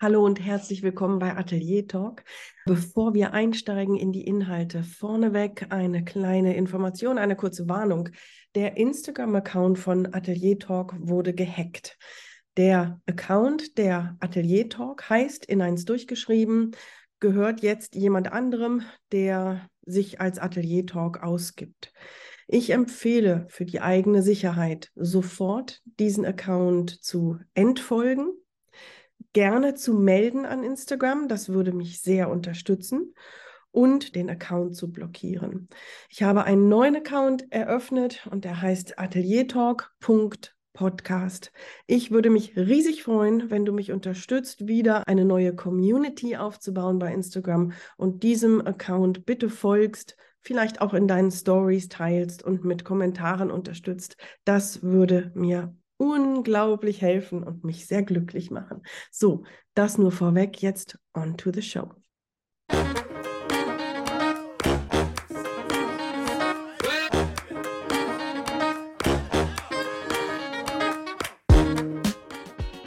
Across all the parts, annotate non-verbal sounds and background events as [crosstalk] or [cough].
Hallo und herzlich willkommen bei Atelier Talk. Bevor wir einsteigen in die Inhalte, vorneweg eine kleine Information, eine kurze Warnung. Der Instagram-Account von Atelier Talk wurde gehackt. Der Account der Atelier Talk heißt in eins durchgeschrieben, gehört jetzt jemand anderem, der sich als Atelier Talk ausgibt. Ich empfehle für die eigene Sicherheit sofort diesen Account zu entfolgen gerne zu melden an Instagram. Das würde mich sehr unterstützen und den Account zu blockieren. Ich habe einen neuen Account eröffnet und der heißt ateliertalk.podcast. Ich würde mich riesig freuen, wenn du mich unterstützt, wieder eine neue Community aufzubauen bei Instagram und diesem Account bitte folgst, vielleicht auch in deinen Stories teilst und mit Kommentaren unterstützt. Das würde mir unglaublich helfen und mich sehr glücklich machen. So, das nur vorweg. Jetzt on to the show.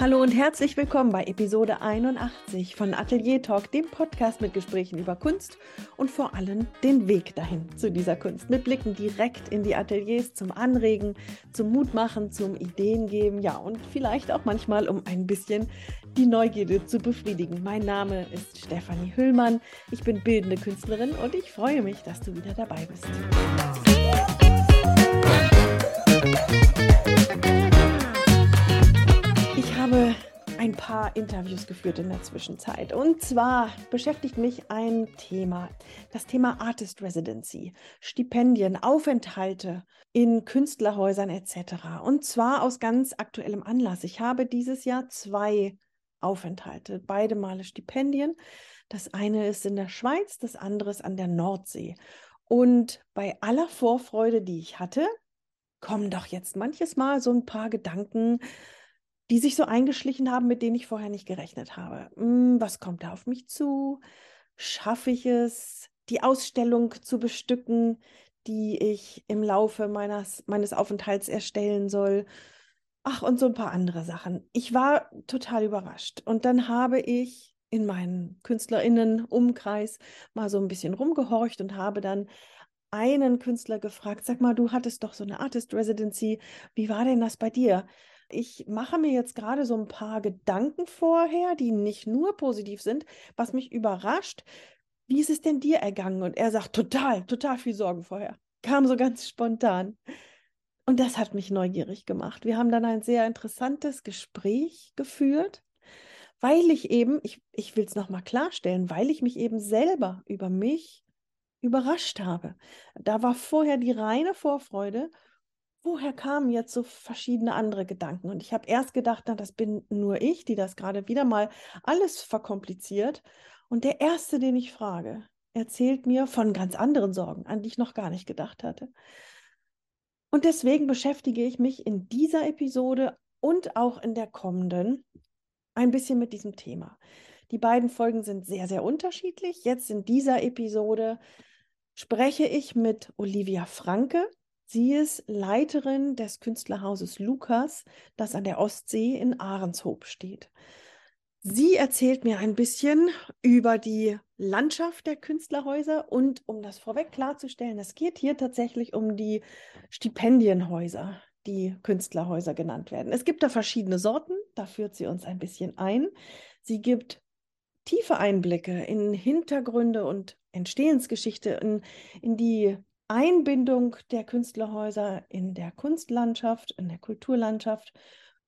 Hallo und herzlich willkommen bei Episode 81 von Atelier Talk, dem Podcast mit Gesprächen über Kunst und vor allem den Weg dahin zu dieser Kunst. Mit Blicken direkt in die Ateliers zum Anregen, zum Mutmachen, zum Ideen geben, ja und vielleicht auch manchmal, um ein bisschen die Neugierde zu befriedigen. Mein Name ist Stefanie Hüllmann, ich bin bildende Künstlerin und ich freue mich, dass du wieder dabei bist. Habe ein paar Interviews geführt in der Zwischenzeit. Und zwar beschäftigt mich ein Thema, das Thema Artist Residency, Stipendien, Aufenthalte in Künstlerhäusern etc. Und zwar aus ganz aktuellem Anlass. Ich habe dieses Jahr zwei Aufenthalte, beide Male Stipendien. Das eine ist in der Schweiz, das andere ist an der Nordsee. Und bei aller Vorfreude, die ich hatte, kommen doch jetzt manches Mal so ein paar Gedanken, die sich so eingeschlichen haben, mit denen ich vorher nicht gerechnet habe. Hm, was kommt da auf mich zu? Schaffe ich es, die Ausstellung zu bestücken, die ich im Laufe meines, meines Aufenthalts erstellen soll? Ach, und so ein paar andere Sachen. Ich war total überrascht. Und dann habe ich in meinen KünstlerInnen-Umkreis mal so ein bisschen rumgehorcht und habe dann einen Künstler gefragt, sag mal, du hattest doch so eine Artist Residency, wie war denn das bei dir? Ich mache mir jetzt gerade so ein paar Gedanken vorher, die nicht nur positiv sind, was mich überrascht. Wie ist es denn dir ergangen? Und er sagt, total, total viel Sorgen vorher. Kam so ganz spontan. Und das hat mich neugierig gemacht. Wir haben dann ein sehr interessantes Gespräch geführt, weil ich eben, ich, ich will es nochmal klarstellen, weil ich mich eben selber über mich überrascht habe. Da war vorher die reine Vorfreude woher kamen jetzt so verschiedene andere Gedanken? Und ich habe erst gedacht, na, das bin nur ich, die das gerade wieder mal alles verkompliziert. Und der Erste, den ich frage, erzählt mir von ganz anderen Sorgen, an die ich noch gar nicht gedacht hatte. Und deswegen beschäftige ich mich in dieser Episode und auch in der kommenden ein bisschen mit diesem Thema. Die beiden Folgen sind sehr, sehr unterschiedlich. Jetzt in dieser Episode spreche ich mit Olivia Franke. Sie ist Leiterin des Künstlerhauses Lukas, das an der Ostsee in Ahrenshoop steht. Sie erzählt mir ein bisschen über die Landschaft der Künstlerhäuser und um das vorweg klarzustellen, es geht hier tatsächlich um die Stipendienhäuser, die Künstlerhäuser genannt werden. Es gibt da verschiedene Sorten, da führt sie uns ein bisschen ein. Sie gibt tiefe Einblicke in Hintergründe und Entstehensgeschichte, in, in die Einbindung der Künstlerhäuser in der Kunstlandschaft, in der Kulturlandschaft.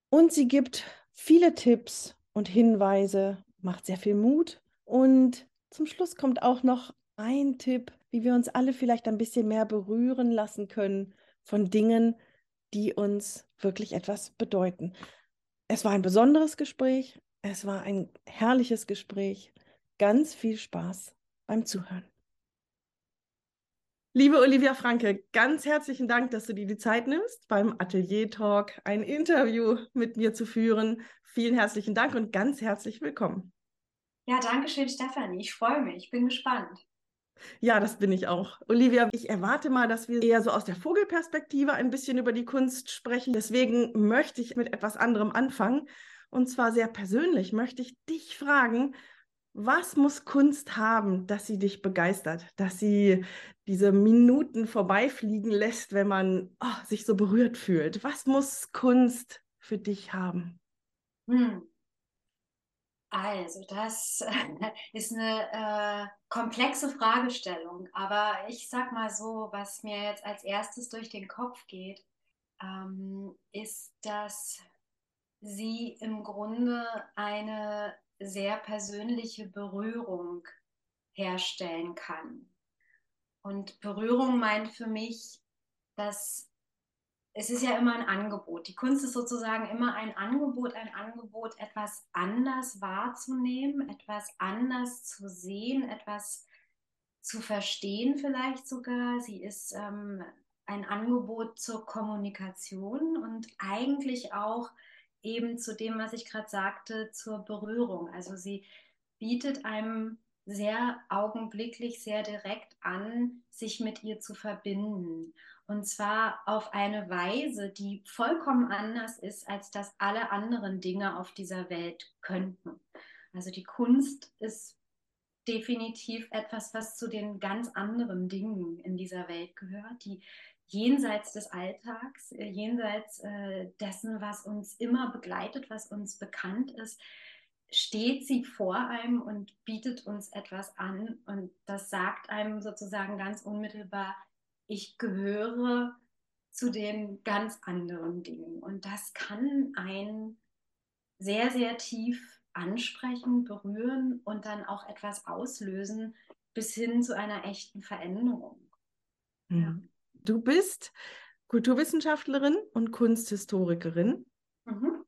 Und sie gibt viele Tipps und Hinweise, macht sehr viel Mut. Und zum Schluss kommt auch noch ein Tipp, wie wir uns alle vielleicht ein bisschen mehr berühren lassen können von Dingen, die uns wirklich etwas bedeuten. Es war ein besonderes Gespräch, es war ein herrliches Gespräch. Ganz viel Spaß beim Zuhören. Liebe Olivia Franke, ganz herzlichen Dank, dass du dir die Zeit nimmst, beim Atelier Talk ein Interview mit mir zu führen. Vielen herzlichen Dank und ganz herzlich willkommen. Ja, danke schön, Stefanie. Ich freue mich. Ich bin gespannt. Ja, das bin ich auch. Olivia, ich erwarte mal, dass wir eher so aus der Vogelperspektive ein bisschen über die Kunst sprechen. Deswegen möchte ich mit etwas anderem anfangen. und zwar sehr persönlich, möchte ich dich fragen, was muss Kunst haben, dass sie dich begeistert, dass sie diese Minuten vorbeifliegen lässt, wenn man oh, sich so berührt fühlt? Was muss Kunst für dich haben? Hm. Also, das [laughs] ist eine äh, komplexe Fragestellung, aber ich sag mal so, was mir jetzt als erstes durch den Kopf geht, ähm, ist, dass sie im Grunde eine sehr persönliche Berührung herstellen kann. Und Berührung meint für mich, dass es ist ja immer ein Angebot. Die Kunst ist sozusagen immer ein Angebot, ein Angebot, etwas anders wahrzunehmen, etwas anders zu sehen, etwas zu verstehen vielleicht sogar. Sie ist ähm, ein Angebot zur Kommunikation und eigentlich auch eben zu dem, was ich gerade sagte, zur Berührung. Also sie bietet einem sehr augenblicklich, sehr direkt an, sich mit ihr zu verbinden. Und zwar auf eine Weise, die vollkommen anders ist, als das alle anderen Dinge auf dieser Welt könnten. Also die Kunst ist definitiv etwas, was zu den ganz anderen Dingen in dieser Welt gehört, die jenseits des Alltags, äh, jenseits äh, dessen, was uns immer begleitet, was uns bekannt ist, steht sie vor einem und bietet uns etwas an. Und das sagt einem sozusagen ganz unmittelbar, ich gehöre zu den ganz anderen Dingen. Und das kann einen sehr, sehr tief ansprechen, berühren und dann auch etwas auslösen bis hin zu einer echten Veränderung. Mhm. Ja. Du bist Kulturwissenschaftlerin und Kunsthistorikerin. Mhm.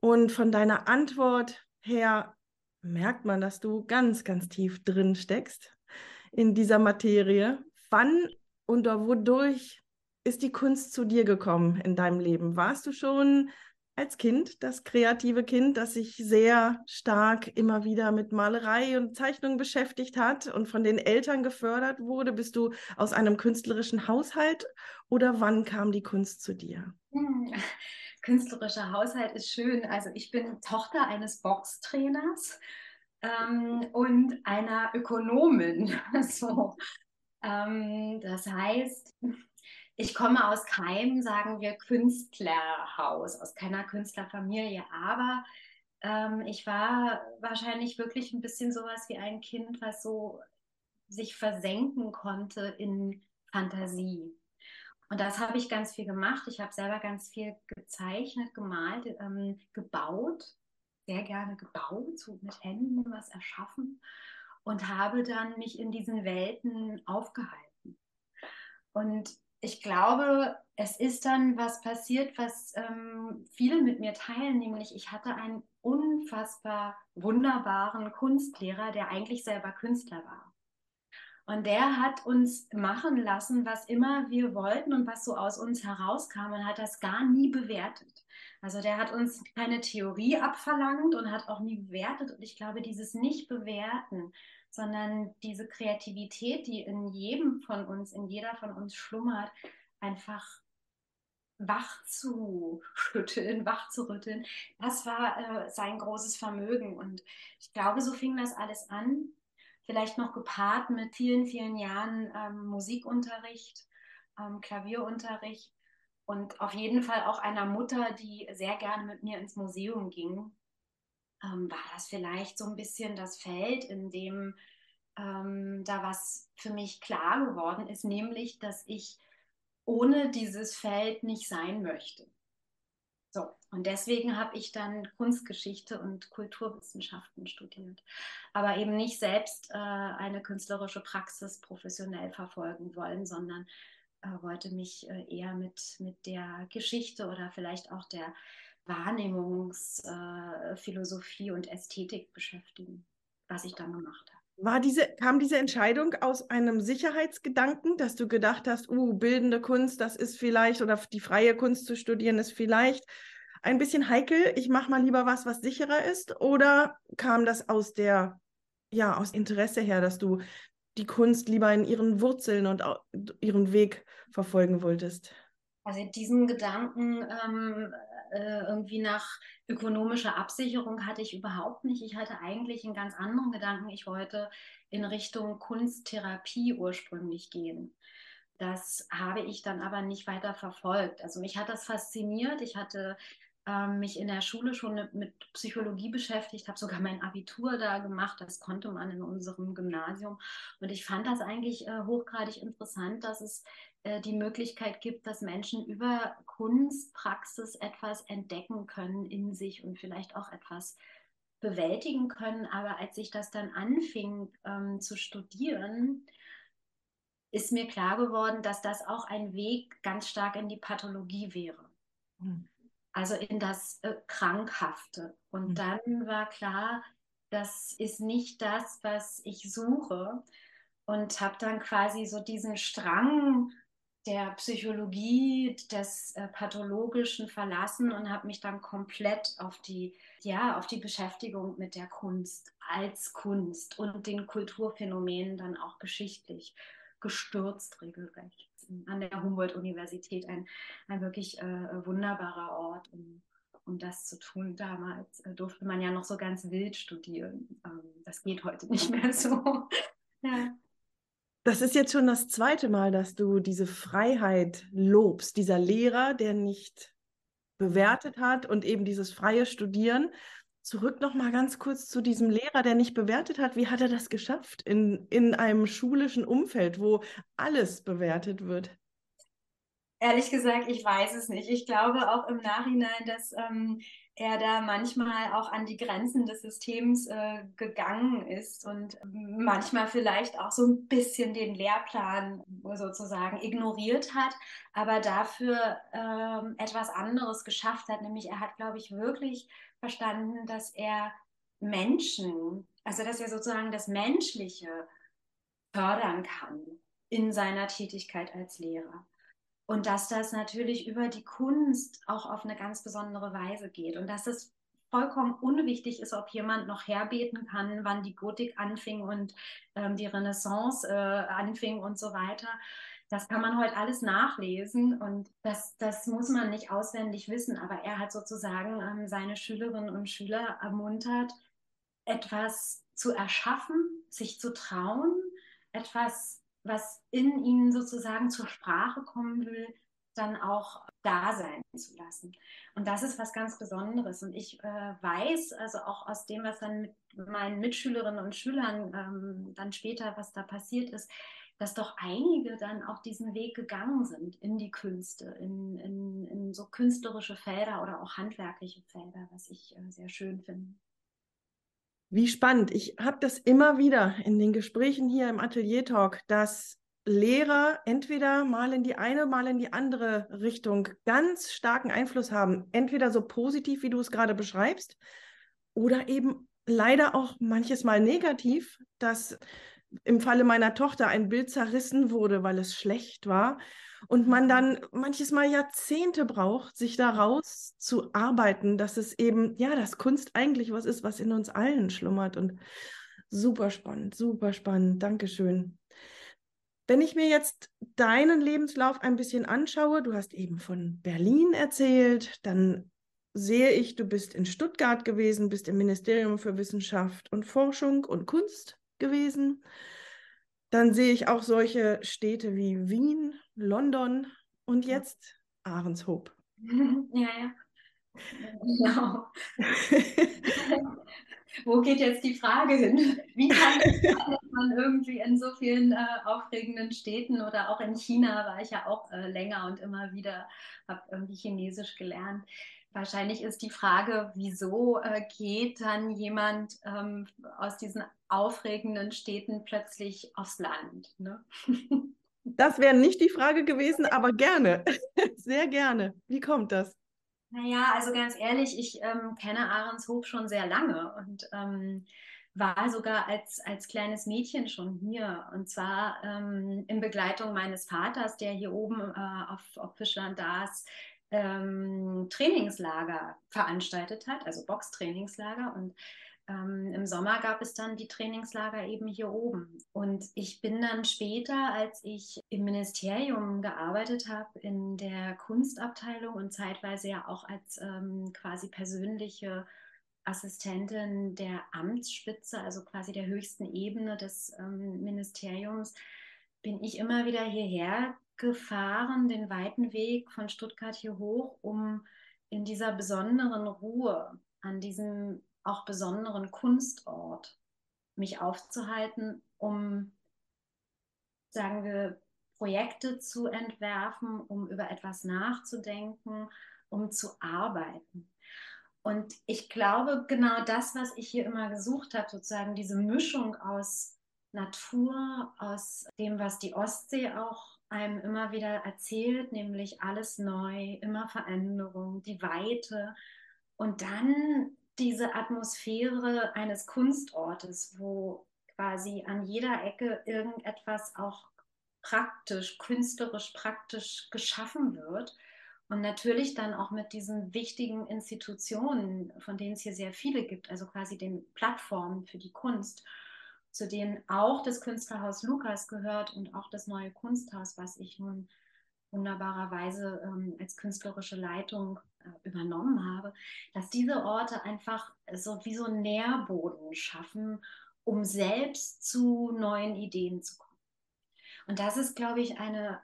Und von deiner Antwort her merkt man, dass du ganz, ganz tief drin steckst in dieser Materie. Wann und wodurch ist die Kunst zu dir gekommen in deinem Leben? Warst du schon als Kind, das kreative Kind, das sich sehr stark immer wieder mit Malerei und Zeichnung beschäftigt hat und von den Eltern gefördert wurde? Bist du aus einem künstlerischen Haushalt oder wann kam die Kunst zu dir? Hm. [laughs] Künstlerischer Haushalt ist schön. Also ich bin Tochter eines Boxtrainers ähm, und einer Ökonomin. [laughs] so. Ähm, das heißt, ich komme aus keinem, sagen wir, Künstlerhaus, aus keiner Künstlerfamilie, aber ähm, ich war wahrscheinlich wirklich ein bisschen sowas wie ein Kind, was so sich versenken konnte in Fantasie. Und das habe ich ganz viel gemacht. Ich habe selber ganz viel gezeichnet, gemalt, ähm, gebaut, sehr gerne gebaut, so mit Händen was erschaffen und habe dann mich in diesen Welten aufgehalten. Und ich glaube, es ist dann was passiert, was ähm, viele mit mir teilen, nämlich ich hatte einen unfassbar wunderbaren Kunstlehrer, der eigentlich selber Künstler war. Und der hat uns machen lassen, was immer wir wollten und was so aus uns herauskam und hat das gar nie bewertet. Also der hat uns keine Theorie abverlangt und hat auch nie bewertet. Und ich glaube, dieses Nicht-Bewerten sondern diese Kreativität, die in jedem von uns, in jeder von uns schlummert, einfach wach zu schütteln, [laughs] wach zu rütteln, das war äh, sein großes Vermögen. Und ich glaube, so fing das alles an. Vielleicht noch gepaart mit vielen, vielen Jahren ähm, Musikunterricht, ähm, Klavierunterricht und auf jeden Fall auch einer Mutter, die sehr gerne mit mir ins Museum ging ähm, war das vielleicht so ein bisschen das Feld, in dem ähm, da was für mich klar geworden ist, nämlich, dass ich ohne dieses Feld nicht sein möchte. So, und deswegen habe ich dann Kunstgeschichte und Kulturwissenschaften studiert, aber eben nicht selbst äh, eine künstlerische Praxis professionell verfolgen wollen, sondern äh, wollte mich äh, eher mit, mit der Geschichte oder vielleicht auch der Wahrnehmungsphilosophie und Ästhetik beschäftigen, was ich dann gemacht habe. War diese, kam diese Entscheidung aus einem Sicherheitsgedanken, dass du gedacht hast, uh, bildende Kunst, das ist vielleicht, oder die freie Kunst zu studieren, ist vielleicht ein bisschen heikel, ich mache mal lieber was, was sicherer ist? Oder kam das aus der, ja, aus Interesse her, dass du die Kunst lieber in ihren Wurzeln und ihren Weg verfolgen wolltest? Also diesen Gedanken ähm, äh, irgendwie nach ökonomischer Absicherung hatte ich überhaupt nicht. Ich hatte eigentlich einen ganz anderen Gedanken. Ich wollte in Richtung Kunsttherapie ursprünglich gehen. Das habe ich dann aber nicht weiter verfolgt. Also mich hat das fasziniert. Ich hatte ähm, mich in der Schule schon mit Psychologie beschäftigt, habe sogar mein Abitur da gemacht. Das konnte man in unserem Gymnasium. Und ich fand das eigentlich äh, hochgradig interessant, dass es die Möglichkeit gibt, dass Menschen über Kunstpraxis etwas entdecken können in sich und vielleicht auch etwas bewältigen können. Aber als ich das dann anfing ähm, zu studieren, ist mir klar geworden, dass das auch ein Weg ganz stark in die Pathologie wäre. Mhm also in das äh, Krankhafte. Und mhm. dann war klar, das ist nicht das, was ich suche. Und habe dann quasi so diesen Strang der Psychologie, des äh, Pathologischen verlassen und habe mich dann komplett auf die, ja, auf die Beschäftigung mit der Kunst als Kunst und den Kulturphänomenen dann auch geschichtlich gestürzt regelrecht an der Humboldt-Universität ein, ein wirklich äh, wunderbarer Ort, um, um das zu tun. Damals äh, durfte man ja noch so ganz wild studieren. Ähm, das geht heute nicht mehr so. [laughs] ja. Das ist jetzt schon das zweite Mal, dass du diese Freiheit lobst, dieser Lehrer, der nicht bewertet hat und eben dieses freie Studieren. Zurück noch mal ganz kurz zu diesem Lehrer, der nicht bewertet hat. Wie hat er das geschafft in, in einem schulischen Umfeld, wo alles bewertet wird? Ehrlich gesagt, ich weiß es nicht. Ich glaube auch im Nachhinein, dass ähm, er da manchmal auch an die Grenzen des Systems äh, gegangen ist und manchmal vielleicht auch so ein bisschen den Lehrplan sozusagen ignoriert hat, aber dafür ähm, etwas anderes geschafft hat. Nämlich er hat, glaube ich, wirklich verstanden, dass er Menschen, also dass er sozusagen das Menschliche fördern kann in seiner Tätigkeit als Lehrer. Und dass das natürlich über die Kunst auch auf eine ganz besondere Weise geht. Und dass es vollkommen unwichtig ist, ob jemand noch herbeten kann, wann die Gotik anfing und ähm, die Renaissance äh, anfing und so weiter. Das kann man heute alles nachlesen und das, das muss man nicht auswendig wissen. Aber er hat sozusagen ähm, seine Schülerinnen und Schüler ermuntert, etwas zu erschaffen, sich zu trauen, etwas was in ihnen sozusagen zur Sprache kommen will, dann auch da sein zu lassen. Und das ist was ganz Besonderes. Und ich äh, weiß, also auch aus dem, was dann mit meinen Mitschülerinnen und Schülern ähm, dann später, was da passiert ist, dass doch einige dann auch diesen Weg gegangen sind in die Künste, in, in, in so künstlerische Felder oder auch handwerkliche Felder, was ich äh, sehr schön finde. Wie spannend. Ich habe das immer wieder in den Gesprächen hier im Atelier Talk, dass Lehrer entweder mal in die eine, mal in die andere Richtung ganz starken Einfluss haben. Entweder so positiv, wie du es gerade beschreibst, oder eben leider auch manches Mal negativ, dass im Falle meiner Tochter ein Bild zerrissen wurde, weil es schlecht war und man dann manches Mal Jahrzehnte braucht, sich daraus zu arbeiten, dass es eben, ja, dass Kunst eigentlich was ist, was in uns allen schlummert und super spannend, super spannend. Dankeschön. Wenn ich mir jetzt deinen Lebenslauf ein bisschen anschaue, du hast eben von Berlin erzählt, dann sehe ich, du bist in Stuttgart gewesen, bist im Ministerium für Wissenschaft und Forschung und Kunst gewesen. Dann sehe ich auch solche Städte wie Wien, London und jetzt Ahrenshoop. [laughs] Ja, ja. [laughs] Genau. [laughs] Wo geht jetzt die Frage hin? Wie kann man irgendwie in so vielen äh, aufregenden Städten oder auch in China war ich ja auch äh, länger und immer wieder, habe irgendwie Chinesisch gelernt. Wahrscheinlich ist die Frage, wieso äh, geht dann jemand ähm, aus diesen aufregenden Städten plötzlich aufs Land? Ne? [laughs] Das wäre nicht die Frage gewesen, aber gerne, [laughs] sehr gerne. Wie kommt das? Naja, also ganz ehrlich, ich ähm, kenne Ahrenshof schon sehr lange und ähm, war sogar als, als kleines Mädchen schon hier. Und zwar ähm, in Begleitung meines Vaters, der hier oben äh, auf, auf Fischland das ähm, Trainingslager veranstaltet hat, also Boxtrainingslager. Und ähm, im Sommer gab es dann die Trainingslager eben hier oben. Und ich bin dann später, als ich im Ministerium gearbeitet habe, in der Kunstabteilung und zeitweise ja auch als ähm, quasi persönliche Assistentin der Amtsspitze, also quasi der höchsten Ebene des ähm, Ministeriums, bin ich immer wieder hierher gefahren, den weiten Weg von Stuttgart hier hoch, um in dieser besonderen Ruhe an diesem auch besonderen Kunstort mich aufzuhalten, um, sagen wir, Projekte zu entwerfen, um über etwas nachzudenken, um zu arbeiten. Und ich glaube, genau das, was ich hier immer gesucht habe, sozusagen diese Mischung aus Natur, aus dem, was die Ostsee auch einem immer wieder erzählt, nämlich alles neu, immer Veränderung, die Weite und dann diese Atmosphäre eines Kunstortes, wo quasi an jeder Ecke irgendetwas auch praktisch, künstlerisch praktisch geschaffen wird. Und natürlich dann auch mit diesen wichtigen Institutionen, von denen es hier sehr viele gibt, also quasi den Plattformen für die Kunst, zu denen auch das Künstlerhaus Lukas gehört und auch das neue Kunsthaus, was ich nun wunderbarerweise ähm, als künstlerische Leitung äh, übernommen habe, dass diese Orte einfach so wie so einen Nährboden schaffen, um selbst zu neuen Ideen zu kommen. Und das ist, glaube ich, eine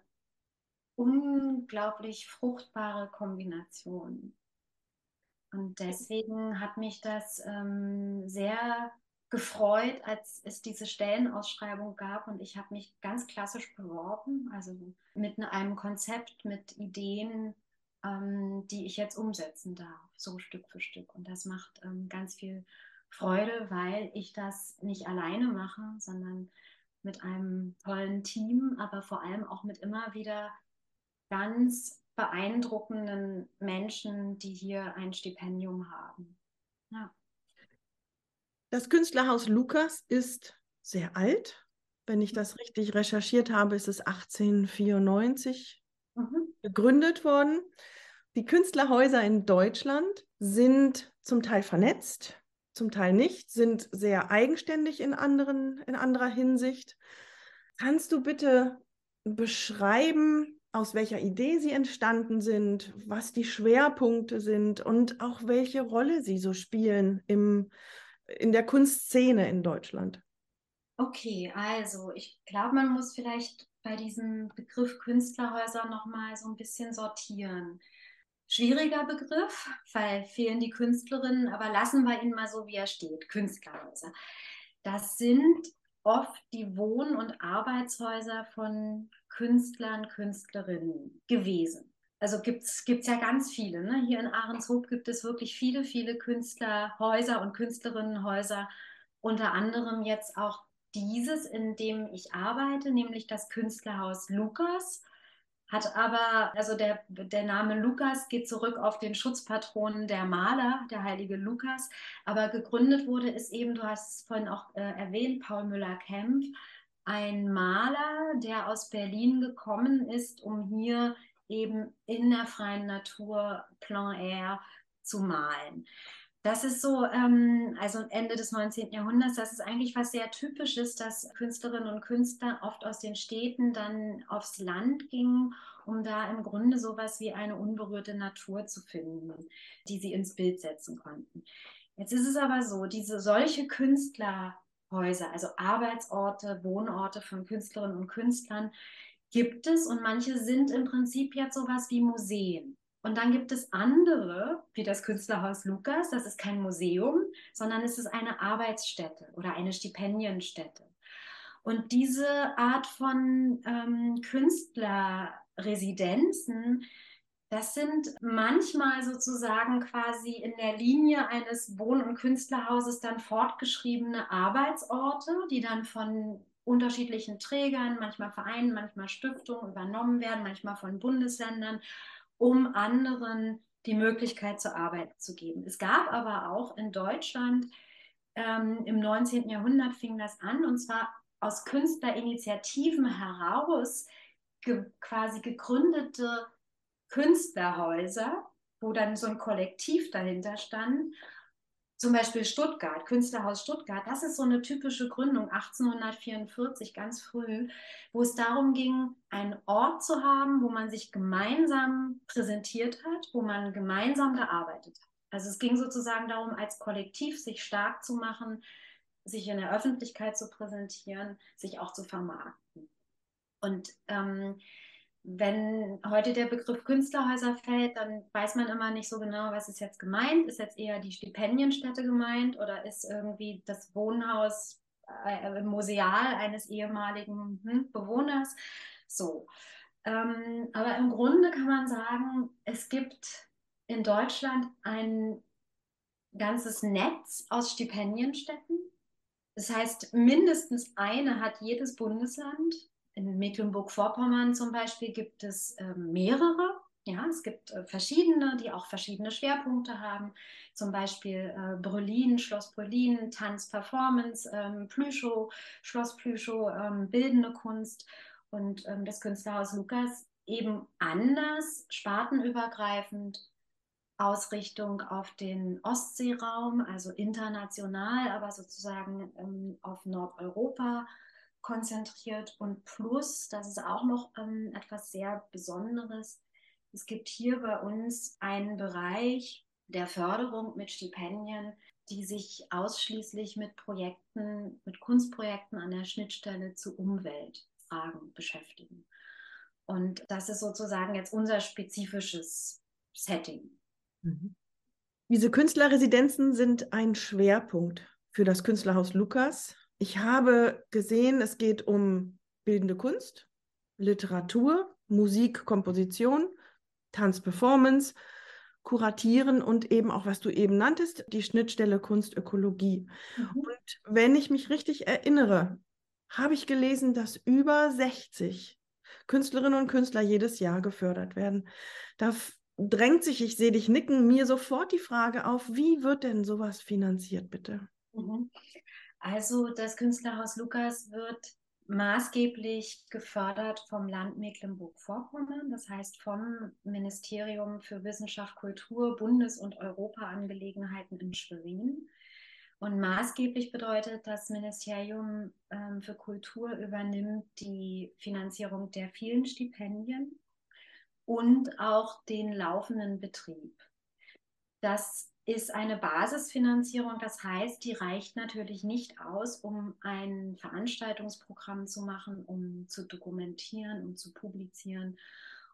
unglaublich fruchtbare Kombination. Und deswegen hat mich das ähm, sehr gefreut, als es diese Stellenausschreibung gab und ich habe mich ganz klassisch beworben, also mit einem Konzept, mit Ideen, ähm, die ich jetzt umsetzen darf, so Stück für Stück. Und das macht ähm, ganz viel Freude, weil ich das nicht alleine mache, sondern mit einem tollen Team, aber vor allem auch mit immer wieder ganz beeindruckenden Menschen, die hier ein Stipendium haben. Ja. Das Künstlerhaus Lukas ist sehr alt. Wenn ich das richtig recherchiert habe, ist es 1894 mhm. gegründet worden. Die Künstlerhäuser in Deutschland sind zum Teil vernetzt, zum Teil nicht, sind sehr eigenständig in, anderen, in anderer Hinsicht. Kannst du bitte beschreiben, aus welcher Idee sie entstanden sind, was die Schwerpunkte sind und auch welche Rolle sie so spielen im in der Kunstszene in Deutschland? Okay, also ich glaube, man muss vielleicht bei diesem Begriff Künstlerhäuser nochmal so ein bisschen sortieren. Schwieriger Begriff, weil fehlen die Künstlerinnen, aber lassen wir ihn mal so, wie er steht, Künstlerhäuser. Das sind oft die Wohn- und Arbeitshäuser von Künstlern, Künstlerinnen gewesen also gibt es ja ganz viele. Ne? Hier in Ahrenshoop gibt es wirklich viele, viele Künstlerhäuser und Künstlerinnenhäuser. Unter anderem jetzt auch dieses, in dem ich arbeite, nämlich das Künstlerhaus Lukas. Hat aber, also der, der Name Lukas geht zurück auf den Schutzpatronen der Maler, der heilige Lukas. Aber gegründet wurde es eben, du hast es vorhin auch äh, erwähnt, Paul Müller-Kempf, ein Maler, der aus Berlin gekommen ist, um hier eben in der freien Natur, plein air zu malen. Das ist so, ähm, also Ende des 19. Jahrhunderts, das ist eigentlich was sehr Typisches, dass Künstlerinnen und Künstler oft aus den Städten dann aufs Land gingen, um da im Grunde sowas wie eine unberührte Natur zu finden, die sie ins Bild setzen konnten. Jetzt ist es aber so, diese solche Künstlerhäuser, also Arbeitsorte, Wohnorte von Künstlerinnen und Künstlern, gibt es und manche sind im Prinzip jetzt sowas wie Museen. Und dann gibt es andere, wie das Künstlerhaus Lukas, das ist kein Museum, sondern es ist eine Arbeitsstätte oder eine Stipendienstätte. Und diese Art von ähm, Künstlerresidenzen, das sind manchmal sozusagen quasi in der Linie eines Wohn- und Künstlerhauses dann fortgeschriebene Arbeitsorte, die dann von unterschiedlichen Trägern, manchmal Vereinen, manchmal Stiftungen übernommen werden, manchmal von Bundesländern, um anderen die Möglichkeit zur Arbeit zu geben. Es gab aber auch in Deutschland ähm, im 19. Jahrhundert fing das an und zwar aus Künstlerinitiativen heraus ge quasi gegründete Künstlerhäuser, wo dann so ein Kollektiv dahinter stand zum Beispiel Stuttgart, Künstlerhaus Stuttgart, das ist so eine typische Gründung 1844, ganz früh, wo es darum ging, einen Ort zu haben, wo man sich gemeinsam präsentiert hat, wo man gemeinsam gearbeitet hat. Also es ging sozusagen darum, als Kollektiv sich stark zu machen, sich in der Öffentlichkeit zu präsentieren, sich auch zu vermarkten. Und ähm, wenn heute der Begriff Künstlerhäuser fällt, dann weiß man immer nicht so genau, was ist jetzt gemeint. Ist jetzt eher die Stipendienstätte gemeint oder ist irgendwie das Wohnhaus äh, museal eines ehemaligen hm, Bewohners? So. Ähm, aber im Grunde kann man sagen, es gibt in Deutschland ein ganzes Netz aus Stipendienstätten. Das heißt, mindestens eine hat jedes Bundesland in Mecklenburg-Vorpommern zum Beispiel gibt es äh, mehrere. Ja, es gibt äh, verschiedene, die auch verschiedene Schwerpunkte haben. Zum Beispiel äh, Brülin, Schloss Brülin, Tanz, Performance, ähm, Plüschow, Schloss Plüschow, ähm, bildende Kunst und ähm, das Künstlerhaus Lukas eben anders, spartenübergreifend Ausrichtung auf den Ostseeraum, also international, aber sozusagen ähm, auf Nordeuropa konzentriert und plus, das ist auch noch ähm, etwas sehr Besonderes, es gibt hier bei uns einen Bereich der Förderung mit Stipendien, die sich ausschließlich mit Projekten, mit Kunstprojekten an der Schnittstelle zu Umweltfragen beschäftigen. Und das ist sozusagen jetzt unser spezifisches Setting. Mhm. Diese Künstlerresidenzen sind ein Schwerpunkt für das Künstlerhaus Lukas ich habe gesehen, es geht um bildende Kunst, Literatur, Musik, Komposition, Tanzperformance, Kuratieren und eben auch, was du eben nanntest, die Schnittstelle Kunstökologie. Mhm. Und wenn ich mich richtig erinnere, habe ich gelesen, dass über 60 Künstlerinnen und Künstler jedes Jahr gefördert werden. Da drängt sich, ich sehe dich nicken, mir sofort die Frage auf, wie wird denn sowas finanziert, bitte? Mhm. Also das Künstlerhaus Lukas wird maßgeblich gefördert vom Land Mecklenburg-Vorpommern, das heißt vom Ministerium für Wissenschaft, Kultur, Bundes- und Europaangelegenheiten in Schwerin. Und maßgeblich bedeutet, das Ministerium ähm, für Kultur übernimmt die Finanzierung der vielen Stipendien und auch den laufenden Betrieb. Das ist eine Basisfinanzierung. Das heißt, die reicht natürlich nicht aus, um ein Veranstaltungsprogramm zu machen, um zu dokumentieren, um zu publizieren,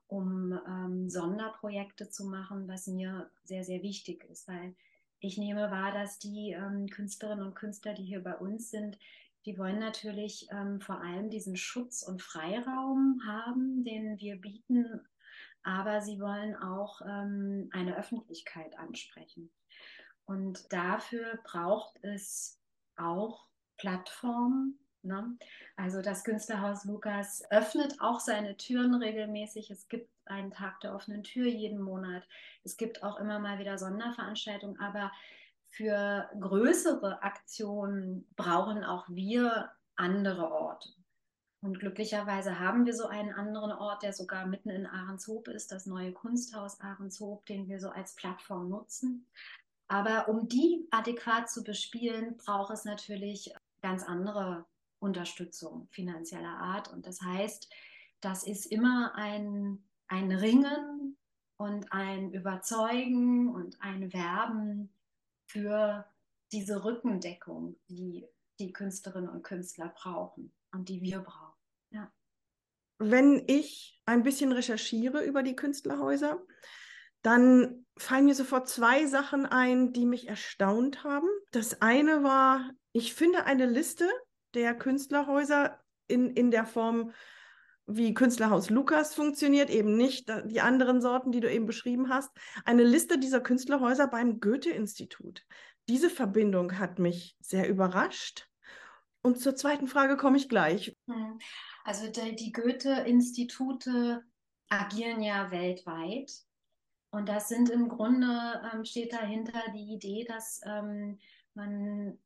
um ähm, Sonderprojekte zu machen, was mir sehr, sehr wichtig ist, weil ich nehme wahr, dass die ähm, Künstlerinnen und Künstler, die hier bei uns sind, die wollen natürlich ähm, vor allem diesen Schutz und Freiraum haben, den wir bieten, aber sie wollen auch ähm, eine Öffentlichkeit ansprechen. Und dafür braucht es auch Plattformen. Ne? Also das Künstlerhaus Lukas öffnet auch seine Türen regelmäßig. Es gibt einen Tag der offenen Tür jeden Monat. Es gibt auch immer mal wieder Sonderveranstaltungen, aber für größere Aktionen brauchen auch wir andere Orte. Und glücklicherweise haben wir so einen anderen Ort, der sogar mitten in Ahrenshoop ist, das neue Kunsthaus Ahrenshoop, den wir so als Plattform nutzen. Aber um die adäquat zu bespielen, braucht es natürlich ganz andere Unterstützung finanzieller Art. Und das heißt, das ist immer ein, ein Ringen und ein Überzeugen und ein Werben für diese Rückendeckung, die die Künstlerinnen und Künstler brauchen und die wir brauchen. Ja. Wenn ich ein bisschen recherchiere über die Künstlerhäuser, dann fallen mir sofort zwei Sachen ein, die mich erstaunt haben. Das eine war, ich finde eine Liste der Künstlerhäuser in, in der Form, wie Künstlerhaus Lukas funktioniert, eben nicht die anderen Sorten, die du eben beschrieben hast. Eine Liste dieser Künstlerhäuser beim Goethe-Institut. Diese Verbindung hat mich sehr überrascht. Und zur zweiten Frage komme ich gleich. Hm. Also die, die Goethe-Institute agieren ja weltweit. Und das sind im Grunde, ähm, steht dahinter die Idee, dass ähm, man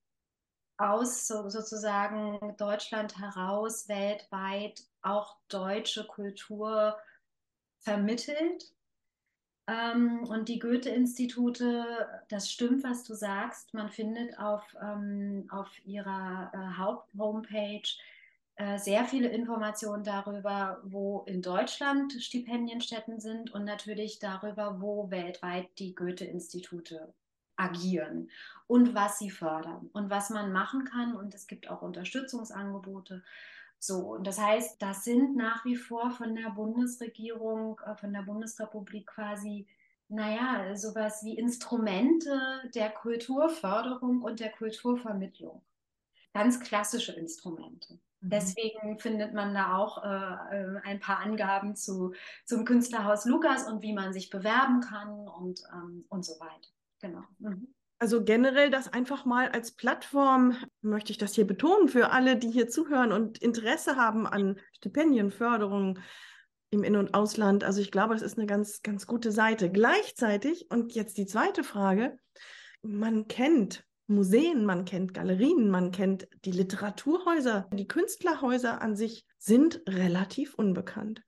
aus so, sozusagen Deutschland heraus weltweit auch deutsche Kultur vermittelt. Ähm, und die Goethe-Institute, das stimmt, was du sagst. Man findet auf, ähm, auf ihrer äh, Haupt-Homepage sehr viele Informationen darüber, wo in Deutschland Stipendienstätten sind und natürlich darüber, wo weltweit die Goethe-Institute agieren und was sie fördern und was man machen kann. Und es gibt auch Unterstützungsangebote. So, und das heißt, das sind nach wie vor von der Bundesregierung, äh, von der Bundesrepublik quasi, naja, sowas wie Instrumente der Kulturförderung und der Kulturvermittlung. Ganz klassische Instrumente. Mhm. Deswegen findet man da auch äh, ein paar Angaben zu, zum Künstlerhaus Lukas und wie man sich bewerben kann und, ähm, und so weiter. Genau. Mhm. Also generell das einfach mal als Plattform, möchte ich das hier betonen, für alle, die hier zuhören und Interesse haben an Stipendienförderung im In- und Ausland. Also ich glaube, das ist eine ganz, ganz gute Seite. Gleichzeitig, und jetzt die zweite Frage, man kennt Museen, man kennt Galerien, man kennt die Literaturhäuser, die Künstlerhäuser an sich sind relativ unbekannt.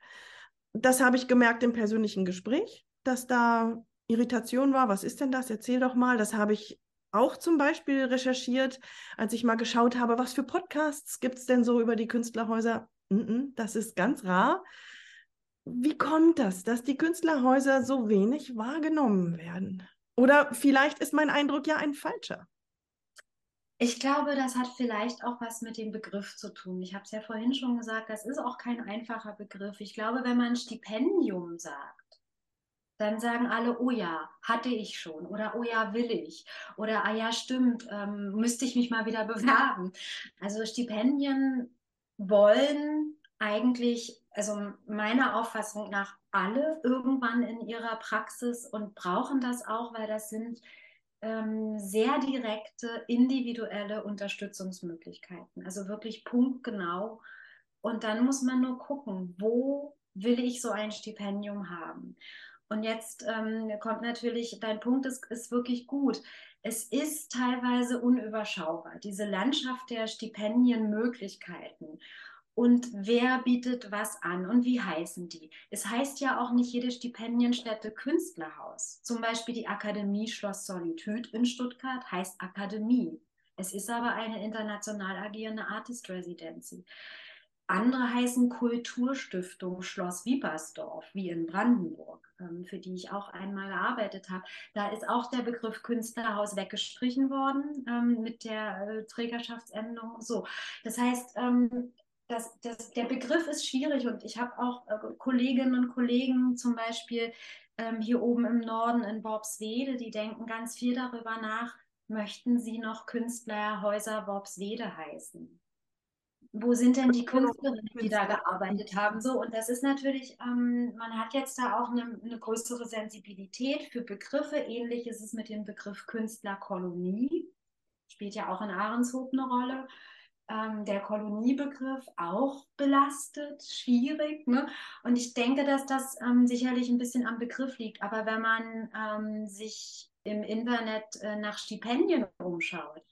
Das habe ich gemerkt im persönlichen Gespräch, dass da Irritation war, was ist denn das? Erzähl doch mal. Das habe ich auch zum Beispiel recherchiert, als ich mal geschaut habe, was für Podcasts gibt es denn so über die Künstlerhäuser? das ist ganz rar. Wie kommt das, dass die Künstlerhäuser so wenig wahrgenommen werden? Oder vielleicht ist mein Eindruck ja ein falscher. Ich glaube, das hat vielleicht auch was mit dem Begriff zu tun. Ich habe es ja vorhin schon gesagt, das ist auch kein einfacher Begriff. Ich glaube, wenn man Stipendium sagt, dann sagen alle, oh ja, hatte ich schon oder oh ja, will ich oder ah ja, stimmt, ähm, müsste ich mich mal wieder [laughs] bewerben. Also Stipendien wollen eigentlich, also meiner Auffassung nach, alle irgendwann in ihrer Praxis und brauchen das auch, weil das sind ähm, sehr direkte, individuelle Unterstützungsmöglichkeiten. Also wirklich punktgenau. Und dann muss man nur gucken, wo will ich so ein Stipendium haben. Und jetzt ähm, kommt natürlich, dein Punkt ist, ist wirklich gut. Es ist teilweise unüberschaubar, diese Landschaft der Stipendienmöglichkeiten. Und wer bietet was an und wie heißen die? Es heißt ja auch nicht jede Stipendienstätte Künstlerhaus. Zum Beispiel die Akademie Schloss Solitude in Stuttgart heißt Akademie. Es ist aber eine international agierende Artist Residency. Andere heißen Kulturstiftung Schloss Wiepersdorf, wie in Brandenburg, ähm, für die ich auch einmal gearbeitet habe. Da ist auch der Begriff Künstlerhaus weggestrichen worden ähm, mit der äh, Trägerschaftsänderung. So, das heißt, ähm, das, das, der Begriff ist schwierig und ich habe auch äh, Kolleginnen und Kollegen zum Beispiel hier oben im Norden in Worpswede, die denken ganz viel darüber nach, möchten sie noch Künstlerhäuser Worpswede heißen? wo sind denn die Künstlerinnen, die da gearbeitet haben? So, und das ist natürlich, ähm, man hat jetzt da auch eine, eine, größere Sensibilität für Begriffe. Ähnlich ist es mit dem Begriff Künstlerkolonie. Spielt ja auch in Ahrenshoop eine Rolle. Ähm, der Koloniebegriff auch belastet, schwierig. Ne? Und ich denke, dass das ähm, sicherlich ein bisschen am Begriff liegt. Aber wenn man ähm, sich im Internet äh, nach Stipendien umschaut,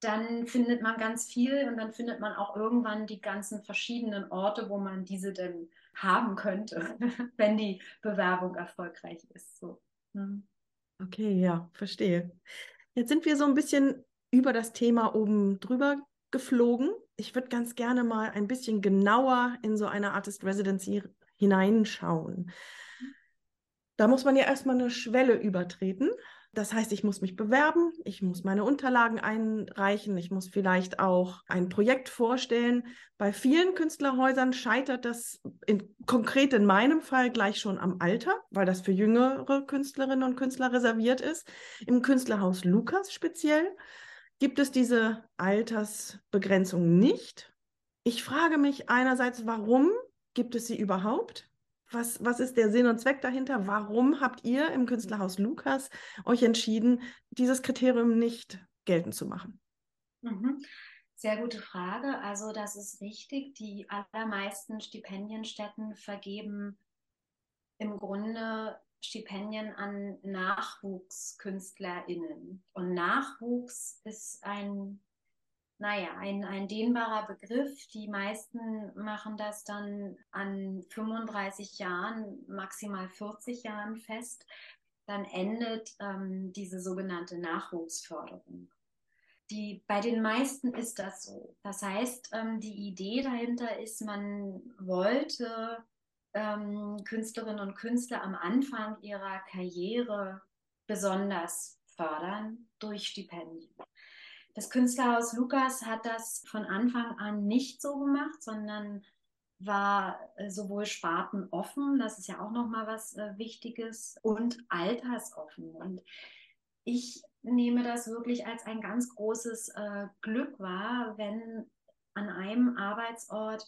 dann findet man ganz viel und dann findet man auch irgendwann die ganzen verschiedenen Orte, wo man diese denn haben könnte, [laughs] wenn die Bewerbung erfolgreich ist. So. Hm. Okay, ja, verstehe. Jetzt sind wir so ein bisschen über das Thema oben drüber geflogen. Ich würde ganz gerne mal ein bisschen genauer in so eine Artist Residency hineinschauen. Da muss man ja erstmal eine Schwelle übertreten. Das heißt, ich muss mich bewerben, ich muss meine Unterlagen einreichen, ich muss vielleicht auch ein Projekt vorstellen. Bei vielen Künstlerhäusern scheitert das in, konkret in meinem Fall gleich schon am Alter, weil das für jüngere Künstlerinnen und Künstler reserviert ist. Im Künstlerhaus Lukas speziell gibt es diese Altersbegrenzung nicht. Ich frage mich einerseits, warum gibt es sie überhaupt? was, was ist der Sinn und Zweck dahinter? Warum habt ihr im Künstlerhaus Lukas euch entschieden, dieses Kriterium nicht geltend zu machen? Mhm. Sehr gute Frage. Also das ist richtig. Die allermeisten Stipendienstätten vergeben im Grunde Stipendien an NachwuchskünstlerInnen. Und Nachwuchs ist ein naja, ein, ein dehnbarer Begriff. Die meisten machen das dann an 35 Jahren, maximal 40 Jahren fest. Dann endet ähm, diese sogenannte Nachwuchsförderung. Die, bei den meisten ist das so. Das heißt, ähm, die Idee dahinter ist, man wollte ähm, Künstlerinnen und Künstler am Anfang ihrer Karriere besonders fördern durch Stipendien. Das Künstlerhaus Lukas hat das von Anfang an nicht so gemacht, sondern war äh, sowohl spartenoffen, das ist ja auch nochmal was äh, Wichtiges, und altersoffen. Und ich nehme das wirklich als ein ganz großes äh, Glück wahr, wenn an einem Arbeitsort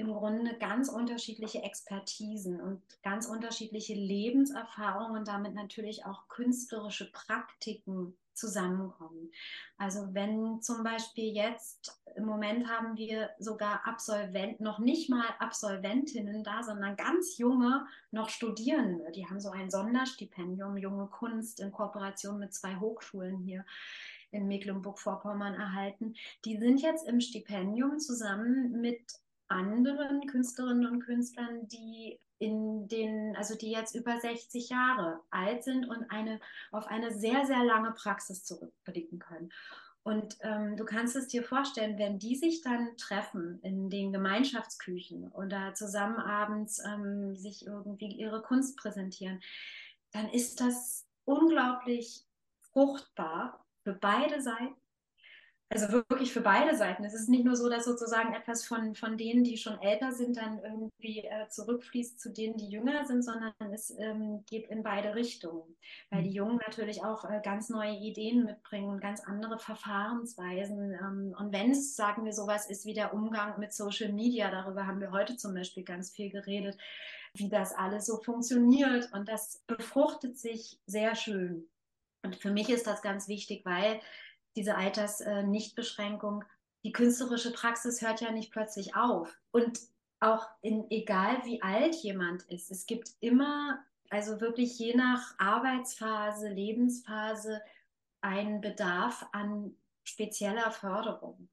im Grunde ganz unterschiedliche Expertisen und ganz unterschiedliche Lebenserfahrungen und damit natürlich auch künstlerische Praktiken zusammenkommen. Also wenn zum Beispiel jetzt im Moment haben wir sogar Absolventen, noch nicht mal Absolventinnen da, sondern ganz junge, noch Studierende. Die haben so ein Sonderstipendium Junge Kunst in Kooperation mit zwei Hochschulen hier in Mecklenburg-Vorpommern erhalten. Die sind jetzt im Stipendium zusammen mit anderen Künstlerinnen und Künstlern, die in den, also die jetzt über 60 Jahre alt sind und eine, auf eine sehr, sehr lange Praxis zurückblicken können. Und ähm, du kannst es dir vorstellen, wenn die sich dann treffen in den Gemeinschaftsküchen oder zusammen abends ähm, sich irgendwie ihre Kunst präsentieren, dann ist das unglaublich fruchtbar für beide Seiten also wirklich für beide Seiten. Es ist nicht nur so, dass sozusagen etwas von, von denen, die schon älter sind, dann irgendwie äh, zurückfließt zu denen, die jünger sind, sondern es ähm, geht in beide Richtungen. Weil die Jungen natürlich auch äh, ganz neue Ideen mitbringen und ganz andere Verfahrensweisen. Ähm, und wenn es, sagen wir, sowas ist wie der Umgang mit Social Media, darüber haben wir heute zum Beispiel ganz viel geredet, wie das alles so funktioniert. Und das befruchtet sich sehr schön. Und für mich ist das ganz wichtig, weil diese Altersnichtbeschränkung, die künstlerische Praxis hört ja nicht plötzlich auf. Und auch in, egal wie alt jemand ist, es gibt immer, also wirklich je nach Arbeitsphase, Lebensphase, einen Bedarf an spezieller Förderung.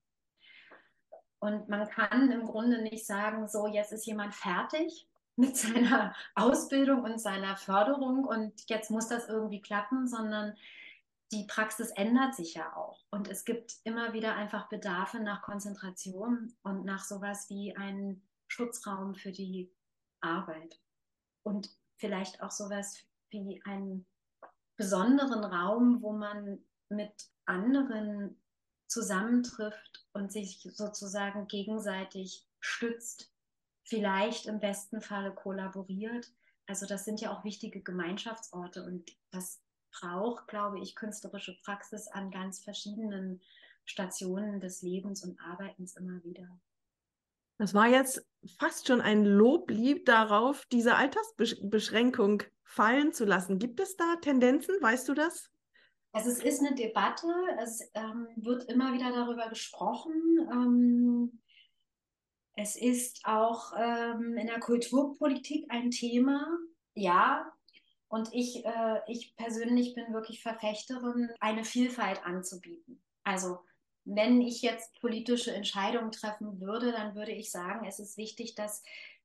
Und man kann im Grunde nicht sagen, so jetzt ist jemand fertig [laughs] mit seiner Ausbildung und seiner Förderung und jetzt muss das irgendwie klappen, sondern die Praxis ändert sich ja auch. Und es gibt immer wieder einfach Bedarfe nach Konzentration und nach sowas wie einen Schutzraum für die Arbeit. Und vielleicht auch sowas wie einen besonderen Raum, wo man mit anderen zusammentrifft und sich sozusagen gegenseitig stützt, vielleicht im besten Falle kollaboriert. Also das sind ja auch wichtige Gemeinschaftsorte und das braucht, glaube ich, künstlerische Praxis an ganz verschiedenen Stationen des Lebens und Arbeitens immer wieder. Das war jetzt fast schon ein Loblied darauf, diese Altersbeschränkung fallen zu lassen. Gibt es da Tendenzen? Weißt du das? Also es ist eine Debatte, es ähm, wird immer wieder darüber gesprochen. Ähm, es ist auch ähm, in der Kulturpolitik ein Thema. Ja, und ich, äh, ich persönlich bin wirklich Verfechterin, eine Vielfalt anzubieten. Also wenn ich jetzt politische Entscheidungen treffen würde, dann würde ich sagen, es ist wichtig, dass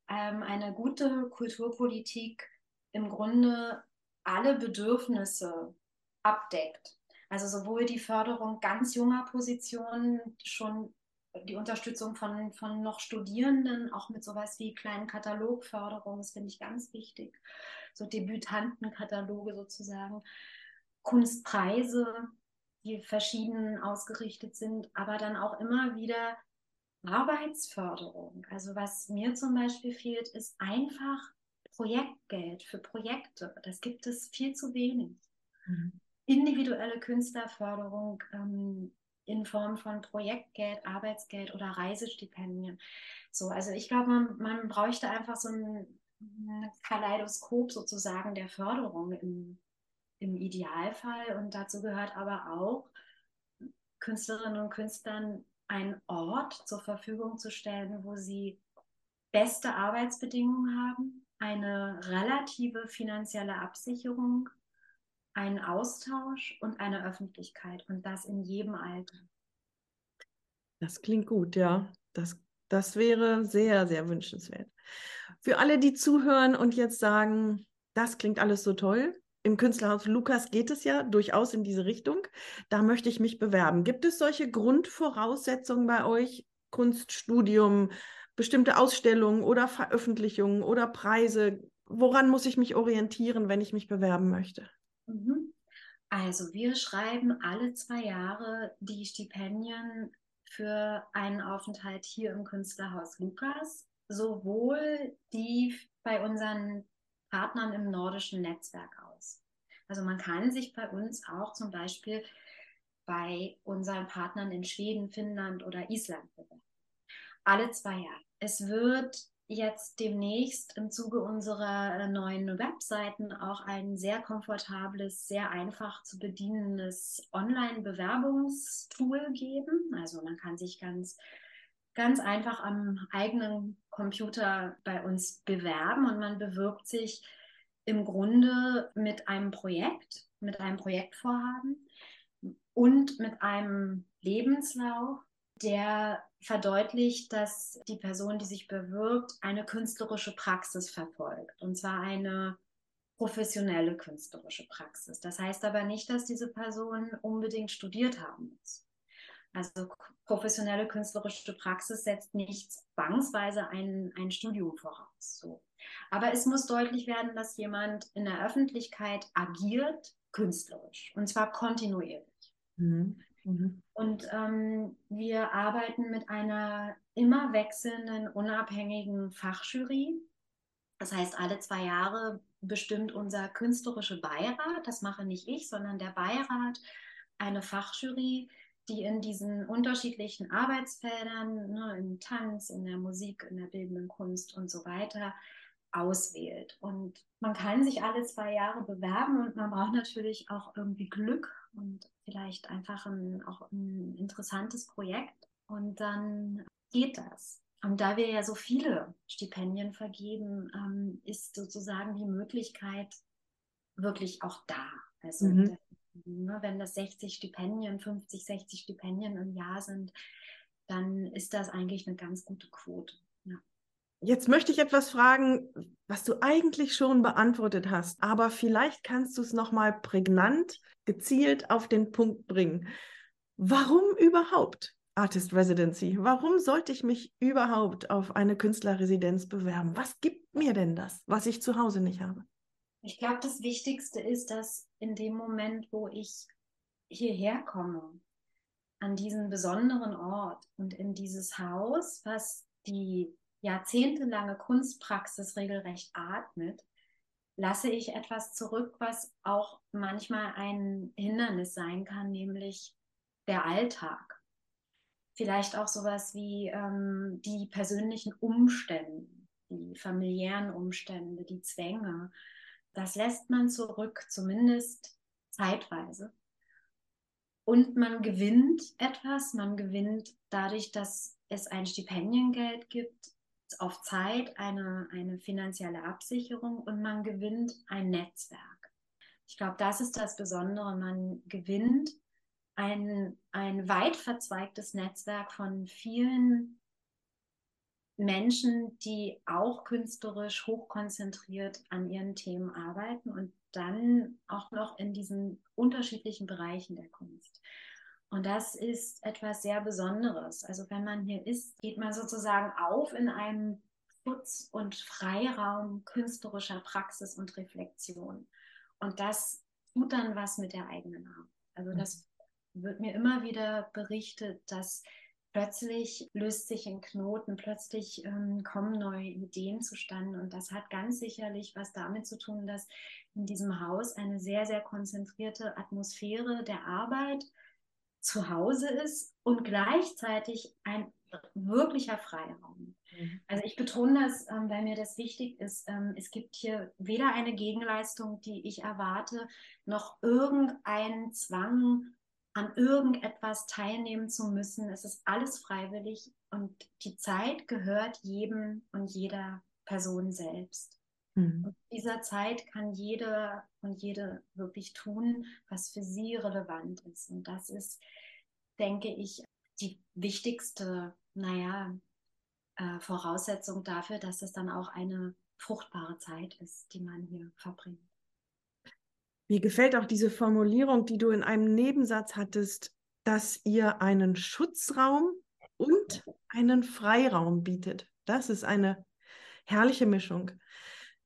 ähm, eine gute Kulturpolitik im Grunde alle Bedürfnisse abdeckt. Also sowohl die Förderung ganz junger Positionen, schon die Unterstützung von, von noch Studierenden, auch mit sowas wie kleinen Katalogförderung, das finde ich ganz wichtig so Debütantenkataloge sozusagen, Kunstpreise, die verschieden ausgerichtet sind, aber dann auch immer wieder Arbeitsförderung. Also was mir zum Beispiel fehlt, ist einfach Projektgeld für Projekte. Das gibt es viel zu wenig. Mhm. Individuelle Künstlerförderung ähm, in Form von Projektgeld, Arbeitsgeld oder Reisestipendien. So, also ich glaube, man, man bräuchte einfach so ein Kaleidoskop sozusagen der Förderung im, im Idealfall. Und dazu gehört aber auch, Künstlerinnen und Künstlern einen Ort zur Verfügung zu stellen, wo sie beste Arbeitsbedingungen haben, eine relative finanzielle Absicherung, einen Austausch und eine Öffentlichkeit und das in jedem Alter. Das klingt gut, ja. Das, das wäre sehr, sehr wünschenswert. Für alle, die zuhören und jetzt sagen, das klingt alles so toll, im Künstlerhaus Lukas geht es ja durchaus in diese Richtung. Da möchte ich mich bewerben. Gibt es solche Grundvoraussetzungen bei euch? Kunststudium, bestimmte Ausstellungen oder Veröffentlichungen oder Preise? Woran muss ich mich orientieren, wenn ich mich bewerben möchte? Mhm. Also wir schreiben alle zwei Jahre die Stipendien für einen Aufenthalt hier im Künstlerhaus Lukas, sowohl die bei unseren Partnern im nordischen Netzwerk aus. Also man kann sich bei uns auch zum Beispiel bei unseren Partnern in Schweden, Finnland oder Island bewerben. Alle zwei Jahre. Es wird jetzt demnächst im Zuge unserer neuen Webseiten auch ein sehr komfortables, sehr einfach zu bedienendes Online-Bewerbungstool geben. Also man kann sich ganz ganz einfach am eigenen Computer bei uns bewerben und man bewirbt sich im Grunde mit einem Projekt, mit einem Projektvorhaben und mit einem Lebenslauf, der verdeutlicht, dass die Person, die sich bewirbt, eine künstlerische Praxis verfolgt. Und zwar eine professionelle künstlerische Praxis. Das heißt aber nicht, dass diese Person unbedingt studiert haben muss. Also professionelle künstlerische Praxis setzt nicht zwangsweise ein, ein Studium voraus. So. Aber es muss deutlich werden, dass jemand in der Öffentlichkeit agiert, künstlerisch, und zwar kontinuierlich. Mhm. Mhm. Und ähm, wir arbeiten mit einer immer wechselnden, unabhängigen Fachjury. Das heißt, alle zwei Jahre bestimmt unser künstlerischer Beirat, das mache nicht ich, sondern der Beirat, eine Fachjury, die in diesen unterschiedlichen Arbeitsfeldern, ne, im Tanz, in der Musik, in der bildenden Kunst und so weiter, auswählt. Und man kann sich alle zwei Jahre bewerben und man braucht natürlich auch irgendwie Glück und vielleicht einfach ein, auch ein interessantes Projekt. Und dann geht das. Und da wir ja so viele Stipendien vergeben, ähm, ist sozusagen die Möglichkeit wirklich auch da. Also mhm. Ne, wenn das 60 Stipendien, 50, 60 Stipendien im Jahr sind, dann ist das eigentlich eine ganz gute Quote. Ja. Jetzt möchte ich etwas fragen, was du eigentlich schon beantwortet hast, aber vielleicht kannst du es nochmal prägnant, gezielt auf den Punkt bringen. Warum überhaupt Artist Residency? Warum sollte ich mich überhaupt auf eine Künstlerresidenz bewerben? Was gibt mir denn das, was ich zu Hause nicht habe? Ich glaube, das Wichtigste ist, dass in dem Moment, wo ich hierher komme, an diesen besonderen Ort und in dieses Haus, was die jahrzehntelange Kunstpraxis regelrecht atmet, lasse ich etwas zurück, was auch manchmal ein Hindernis sein kann, nämlich der Alltag. Vielleicht auch sowas wie ähm, die persönlichen Umstände, die familiären Umstände, die Zwänge, das lässt man zurück, zumindest zeitweise. Und man gewinnt etwas, man gewinnt dadurch, dass es ein Stipendiengeld gibt, auf Zeit eine, eine finanzielle Absicherung und man gewinnt ein Netzwerk. Ich glaube, das ist das Besondere. Man gewinnt ein, ein weit verzweigtes Netzwerk von vielen Menschen, die auch künstlerisch hochkonzentriert an ihren Themen arbeiten und dann auch noch in diesen unterschiedlichen Bereichen der Kunst. Und das ist etwas sehr Besonderes. Also wenn man hier ist, geht man sozusagen auf in einem Schutz und Freiraum künstlerischer Praxis und Reflexion. Und das tut dann was mit der eigenen Arbeit. Also das wird mir immer wieder berichtet, dass plötzlich löst sich ein Knoten, plötzlich ähm, kommen neue Ideen zustande. Und das hat ganz sicherlich was damit zu tun, dass in diesem Haus eine sehr, sehr konzentrierte Atmosphäre der Arbeit zu Hause ist und gleichzeitig ein wirklicher Freiraum. Mhm. Also ich betone das, ähm, weil mir das wichtig ist. Ähm, es gibt hier weder eine Gegenleistung, die ich erwarte, noch irgendeinen Zwang, an irgendetwas teilnehmen zu müssen. Es ist alles freiwillig und die Zeit gehört jedem und jeder Person selbst. Mhm. Und in dieser Zeit kann jeder und jede wirklich tun, was für sie relevant ist. Und das ist, denke ich, die wichtigste, naja, äh, Voraussetzung dafür, dass es dann auch eine fruchtbare Zeit ist, die man hier verbringt. Mir gefällt auch diese Formulierung, die du in einem Nebensatz hattest, dass ihr einen Schutzraum und einen Freiraum bietet. Das ist eine herrliche Mischung.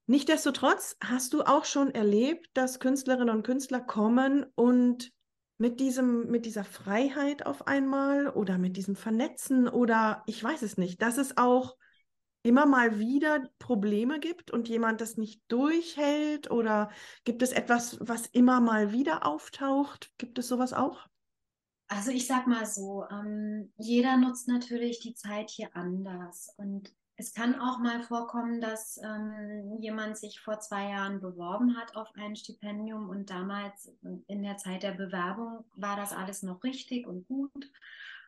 Nichtsdestotrotz hast du auch schon erlebt, dass Künstlerinnen und Künstler kommen und mit diesem, mit dieser Freiheit auf einmal oder mit diesem Vernetzen oder ich weiß es nicht, dass es auch immer mal wieder Probleme gibt und jemand das nicht durchhält oder gibt es etwas, was immer mal wieder auftaucht? Gibt es sowas auch? Also ich sag mal so, ähm, jeder nutzt natürlich die Zeit hier anders und es kann auch mal vorkommen, dass ähm, jemand sich vor zwei Jahren beworben hat auf ein Stipendium und damals in der Zeit der Bewerbung war das alles noch richtig und gut.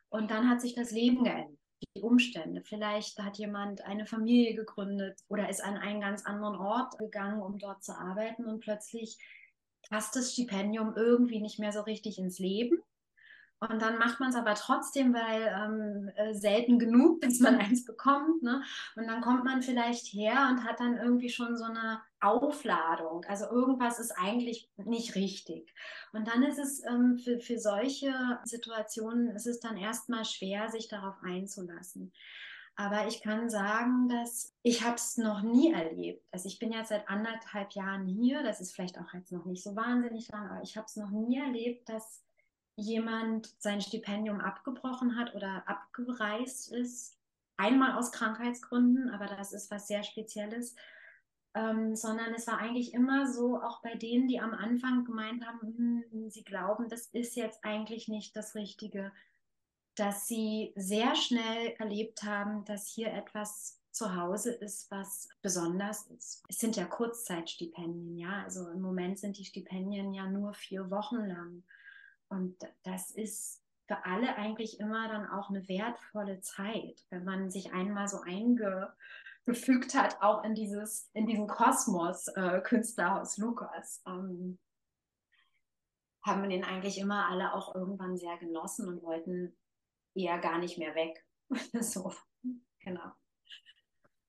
Und dann hat sich das Leben geändert, die Umstände. Vielleicht hat jemand eine Familie gegründet oder ist an einen ganz anderen Ort gegangen, um dort zu arbeiten und plötzlich passt das Stipendium irgendwie nicht mehr so richtig ins Leben. Und dann macht man es aber trotzdem, weil ähm, äh, selten genug, [laughs] bis man eins bekommt. Ne? Und dann kommt man vielleicht her und hat dann irgendwie schon so eine Aufladung. Also irgendwas ist eigentlich nicht richtig. Und dann ist es ähm, für, für solche Situationen, ist es dann erstmal schwer, sich darauf einzulassen. Aber ich kann sagen, dass ich habe es noch nie erlebt. Also ich bin jetzt seit anderthalb Jahren hier. Das ist vielleicht auch jetzt noch nicht so wahnsinnig lang, aber ich habe es noch nie erlebt, dass jemand sein Stipendium abgebrochen hat oder abgereist ist, einmal aus Krankheitsgründen, aber das ist was sehr Spezielles, ähm, sondern es war eigentlich immer so, auch bei denen, die am Anfang gemeint haben, hm, sie glauben, das ist jetzt eigentlich nicht das Richtige, dass sie sehr schnell erlebt haben, dass hier etwas zu Hause ist, was besonders ist. Es sind ja Kurzzeitstipendien, ja. Also im Moment sind die Stipendien ja nur vier Wochen lang. Und das ist für alle eigentlich immer dann auch eine wertvolle Zeit, wenn man sich einmal so eingefügt hat, auch in dieses, in diesen Kosmos äh, Künstlerhaus Lukas. Ähm, haben wir den eigentlich immer alle auch irgendwann sehr genossen und wollten eher gar nicht mehr weg. [laughs] so, genau.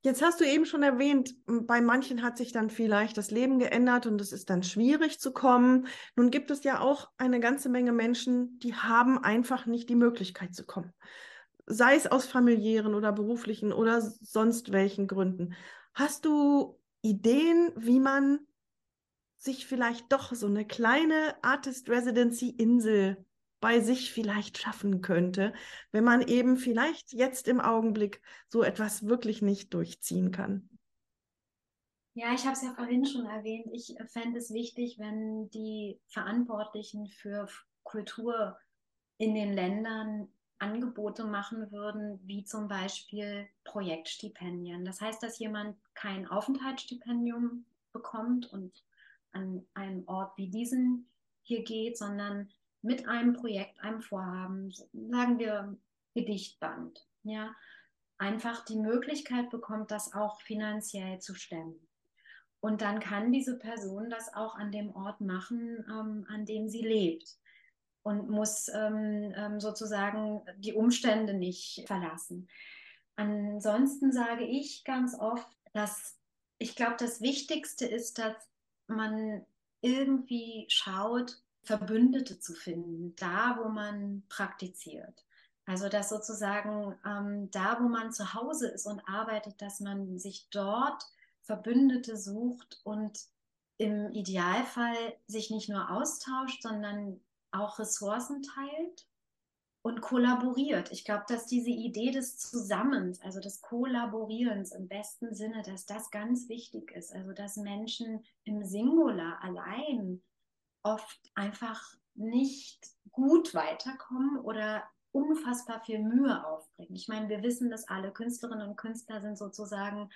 Jetzt hast du eben schon erwähnt, bei manchen hat sich dann vielleicht das Leben geändert und es ist dann schwierig zu kommen. Nun gibt es ja auch eine ganze Menge Menschen, die haben einfach nicht die Möglichkeit zu kommen. Sei es aus familiären oder beruflichen oder sonst welchen Gründen. Hast du Ideen, wie man sich vielleicht doch so eine kleine Artist Residency Insel bei sich vielleicht schaffen könnte, wenn man eben vielleicht jetzt im Augenblick so etwas wirklich nicht durchziehen kann. Ja, ich habe es ja vorhin schon erwähnt. Ich fände es wichtig, wenn die Verantwortlichen für Kultur in den Ländern Angebote machen würden, wie zum Beispiel Projektstipendien. Das heißt, dass jemand kein Aufenthaltsstipendium bekommt und an einem Ort wie diesen hier geht, sondern mit einem Projekt, einem Vorhaben, sagen wir Gedichtband, ja, einfach die Möglichkeit bekommt, das auch finanziell zu stemmen. Und dann kann diese Person das auch an dem Ort machen, ähm, an dem sie lebt und muss ähm, ähm, sozusagen die Umstände nicht verlassen. Ansonsten sage ich ganz oft, dass ich glaube, das Wichtigste ist, dass man irgendwie schaut, Verbündete zu finden, da wo man praktiziert. Also dass sozusagen ähm, da, wo man zu Hause ist und arbeitet, dass man sich dort Verbündete sucht und im Idealfall sich nicht nur austauscht, sondern auch Ressourcen teilt und kollaboriert. Ich glaube, dass diese Idee des Zusammens, also des Kollaborierens im besten Sinne, dass das ganz wichtig ist. Also dass Menschen im Singular allein oft einfach nicht gut weiterkommen oder unfassbar viel Mühe aufbringen. Ich meine, wir wissen das alle, Künstlerinnen und Künstler sind sozusagen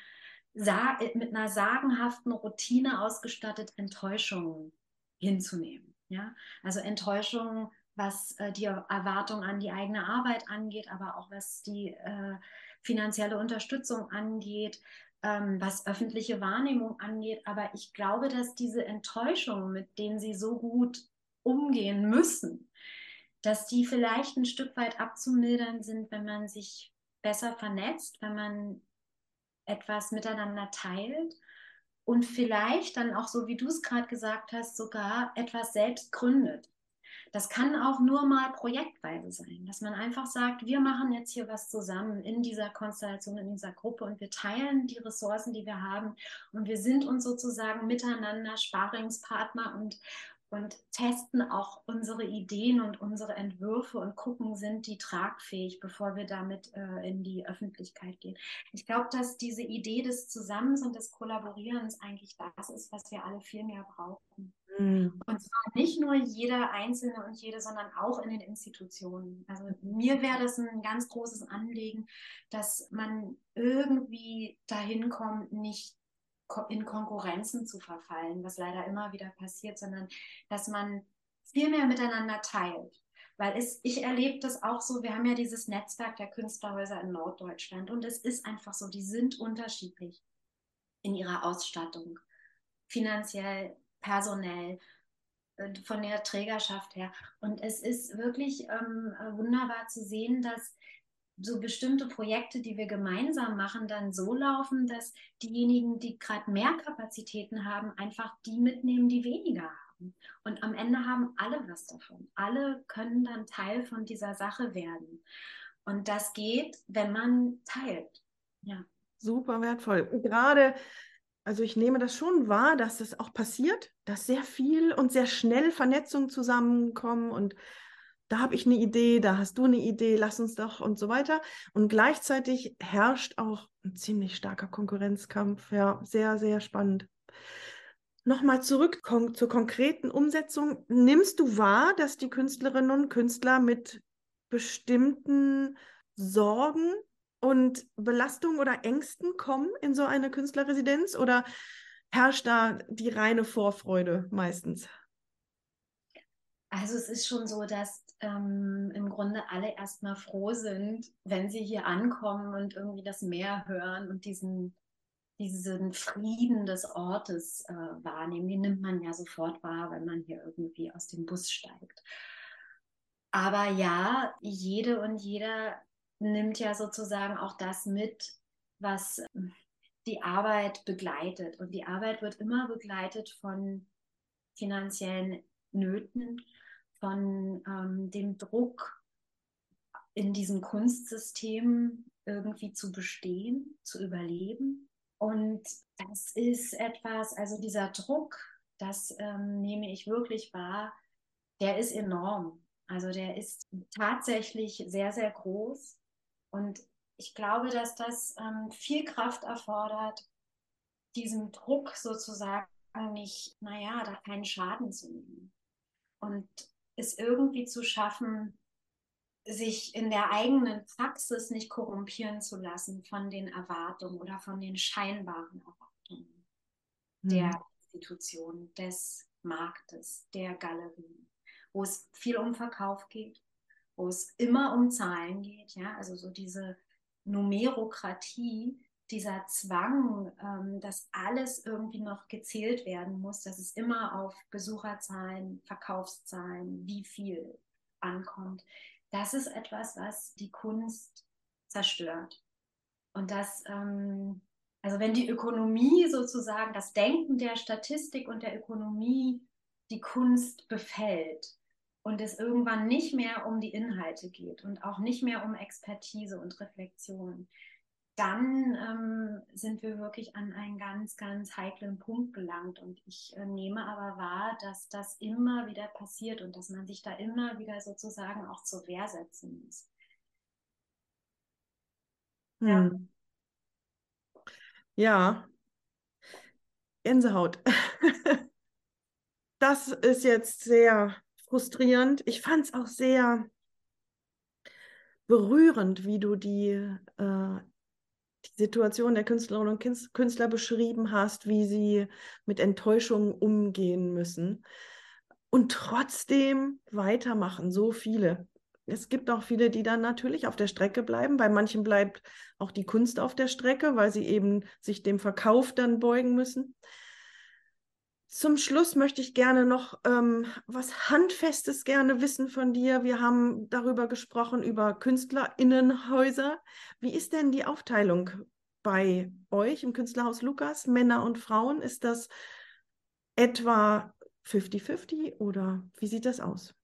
mit einer sagenhaften Routine ausgestattet, Enttäuschungen hinzunehmen. Ja? Also Enttäuschungen, was äh, die Erwartung an die eigene Arbeit angeht, aber auch was die äh, finanzielle Unterstützung angeht, ähm, was öffentliche Wahrnehmung angeht. Aber ich glaube, dass diese Enttäuschungen, mit denen sie so gut umgehen müssen, dass die vielleicht ein Stück weit abzumildern sind, wenn man sich besser vernetzt, wenn man etwas miteinander teilt und vielleicht dann auch so, wie du es gerade gesagt hast, sogar etwas selbst gründet. Das kann auch nur mal projektweise sein, dass man einfach sagt, wir machen jetzt hier was zusammen in dieser Konstellation, in dieser Gruppe und wir teilen die Ressourcen, die wir haben und wir sind uns sozusagen miteinander Sparingspartner und, und testen auch unsere Ideen und unsere Entwürfe und gucken, sind die tragfähig, bevor wir damit äh, in die Öffentlichkeit gehen. Ich glaube, dass diese Idee des Zusammens und des Kollaborierens eigentlich das ist, was wir alle viel mehr brauchen. Mhm. Und zwar nicht nur jeder Einzelne und jede, sondern auch in den Institutionen. Also mir wäre das ein ganz großes Anliegen, dass man irgendwie dahin kommt, nicht in Konkurrenzen zu verfallen, was leider immer wieder passiert, sondern dass man viel mehr miteinander teilt. Weil es, ich erlebe das auch so, wir haben ja dieses Netzwerk der Künstlerhäuser in Norddeutschland und es ist einfach so, die sind unterschiedlich in ihrer Ausstattung, finanziell, personell, äh, von der Trägerschaft her. Und es ist wirklich ähm, wunderbar zu sehen, dass so bestimmte Projekte, die wir gemeinsam machen, dann so laufen, dass diejenigen, die gerade mehr Kapazitäten haben, einfach die mitnehmen, die weniger haben. Und am Ende haben alle was davon. Alle können dann Teil von dieser Sache werden. Und das geht, wenn man teilt. Ja. Super wertvoll. Gerade, also ich nehme das schon wahr, dass das auch passiert, dass sehr viel und sehr schnell Vernetzungen zusammenkommen und da habe ich eine Idee, da hast du eine Idee, lass uns doch und so weiter. Und gleichzeitig herrscht auch ein ziemlich starker Konkurrenzkampf. Ja, sehr, sehr spannend. Nochmal zurück kon zur konkreten Umsetzung. Nimmst du wahr, dass die Künstlerinnen und Künstler mit bestimmten Sorgen und Belastungen oder Ängsten kommen in so eine Künstlerresidenz oder herrscht da die reine Vorfreude meistens? Also es ist schon so, dass ähm, im Grunde alle erstmal froh sind, wenn sie hier ankommen und irgendwie das Meer hören und diesen, diesen Frieden des Ortes äh, wahrnehmen. Den nimmt man ja sofort wahr, wenn man hier irgendwie aus dem Bus steigt. Aber ja, jede und jeder nimmt ja sozusagen auch das mit, was die Arbeit begleitet. Und die Arbeit wird immer begleitet von finanziellen Nöten, von ähm, dem Druck in diesem Kunstsystem irgendwie zu bestehen, zu überleben. Und das ist etwas, also dieser Druck, das ähm, nehme ich wirklich wahr, der ist enorm. Also der ist tatsächlich sehr, sehr groß. Und ich glaube, dass das ähm, viel Kraft erfordert, diesem Druck sozusagen nicht, naja, da keinen Schaden zu nehmen. Und es irgendwie zu schaffen, sich in der eigenen Praxis nicht korrumpieren zu lassen von den Erwartungen oder von den scheinbaren Erwartungen mhm. der Institution, des Marktes, der Galerie, wo es viel um Verkauf geht, wo es immer um Zahlen geht, ja, also so diese Numerokratie, dieser Zwang, ähm, dass alles irgendwie noch gezählt werden muss, dass es immer auf Besucherzahlen, Verkaufszahlen, wie viel ankommt, das ist etwas, was die Kunst zerstört. Und das, ähm, also wenn die Ökonomie sozusagen, das Denken der Statistik und der Ökonomie die Kunst befällt und es irgendwann nicht mehr um die Inhalte geht und auch nicht mehr um Expertise und Reflexion, dann ähm, sind wir wirklich an einen ganz, ganz heiklen Punkt gelangt. Und ich äh, nehme aber wahr, dass das immer wieder passiert und dass man sich da immer wieder sozusagen auch zur Wehr setzen muss. Ja. Hm. Ja. Gänsehaut. [laughs] das ist jetzt sehr frustrierend. Ich fand es auch sehr berührend, wie du die äh, die Situation der Künstlerinnen und Künstler beschrieben hast, wie sie mit Enttäuschungen umgehen müssen und trotzdem weitermachen, so viele. Es gibt auch viele, die dann natürlich auf der Strecke bleiben. Bei manchen bleibt auch die Kunst auf der Strecke, weil sie eben sich dem Verkauf dann beugen müssen. Zum Schluss möchte ich gerne noch ähm, was Handfestes gerne wissen von dir. Wir haben darüber gesprochen, über KünstlerInnenhäuser. Wie ist denn die Aufteilung bei euch im Künstlerhaus Lukas, Männer und Frauen? Ist das etwa 50-50 oder wie sieht das aus?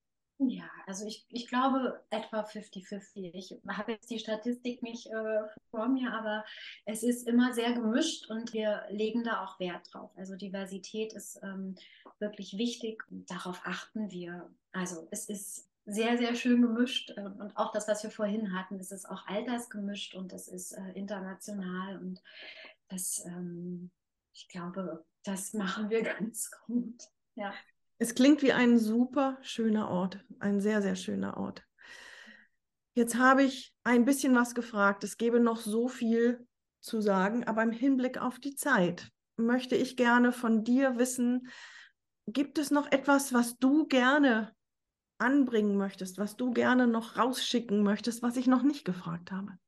Ja, also ich, ich glaube etwa 50-50. Ich habe jetzt die Statistik nicht äh, vor mir, aber es ist immer sehr gemischt und wir legen da auch Wert drauf. Also Diversität ist ähm, wirklich wichtig und darauf achten wir. Also es ist sehr, sehr schön gemischt äh, und auch das, was wir vorhin hatten, es ist auch altersgemischt und es ist äh, international und das, ähm, ich glaube, das machen wir [laughs] ganz gut. Ja. Es klingt wie ein super schöner Ort, ein sehr, sehr schöner Ort. Jetzt habe ich ein bisschen was gefragt. Es gäbe noch so viel zu sagen, aber im Hinblick auf die Zeit möchte ich gerne von dir wissen, gibt es noch etwas, was du gerne anbringen möchtest, was du gerne noch rausschicken möchtest, was ich noch nicht gefragt habe?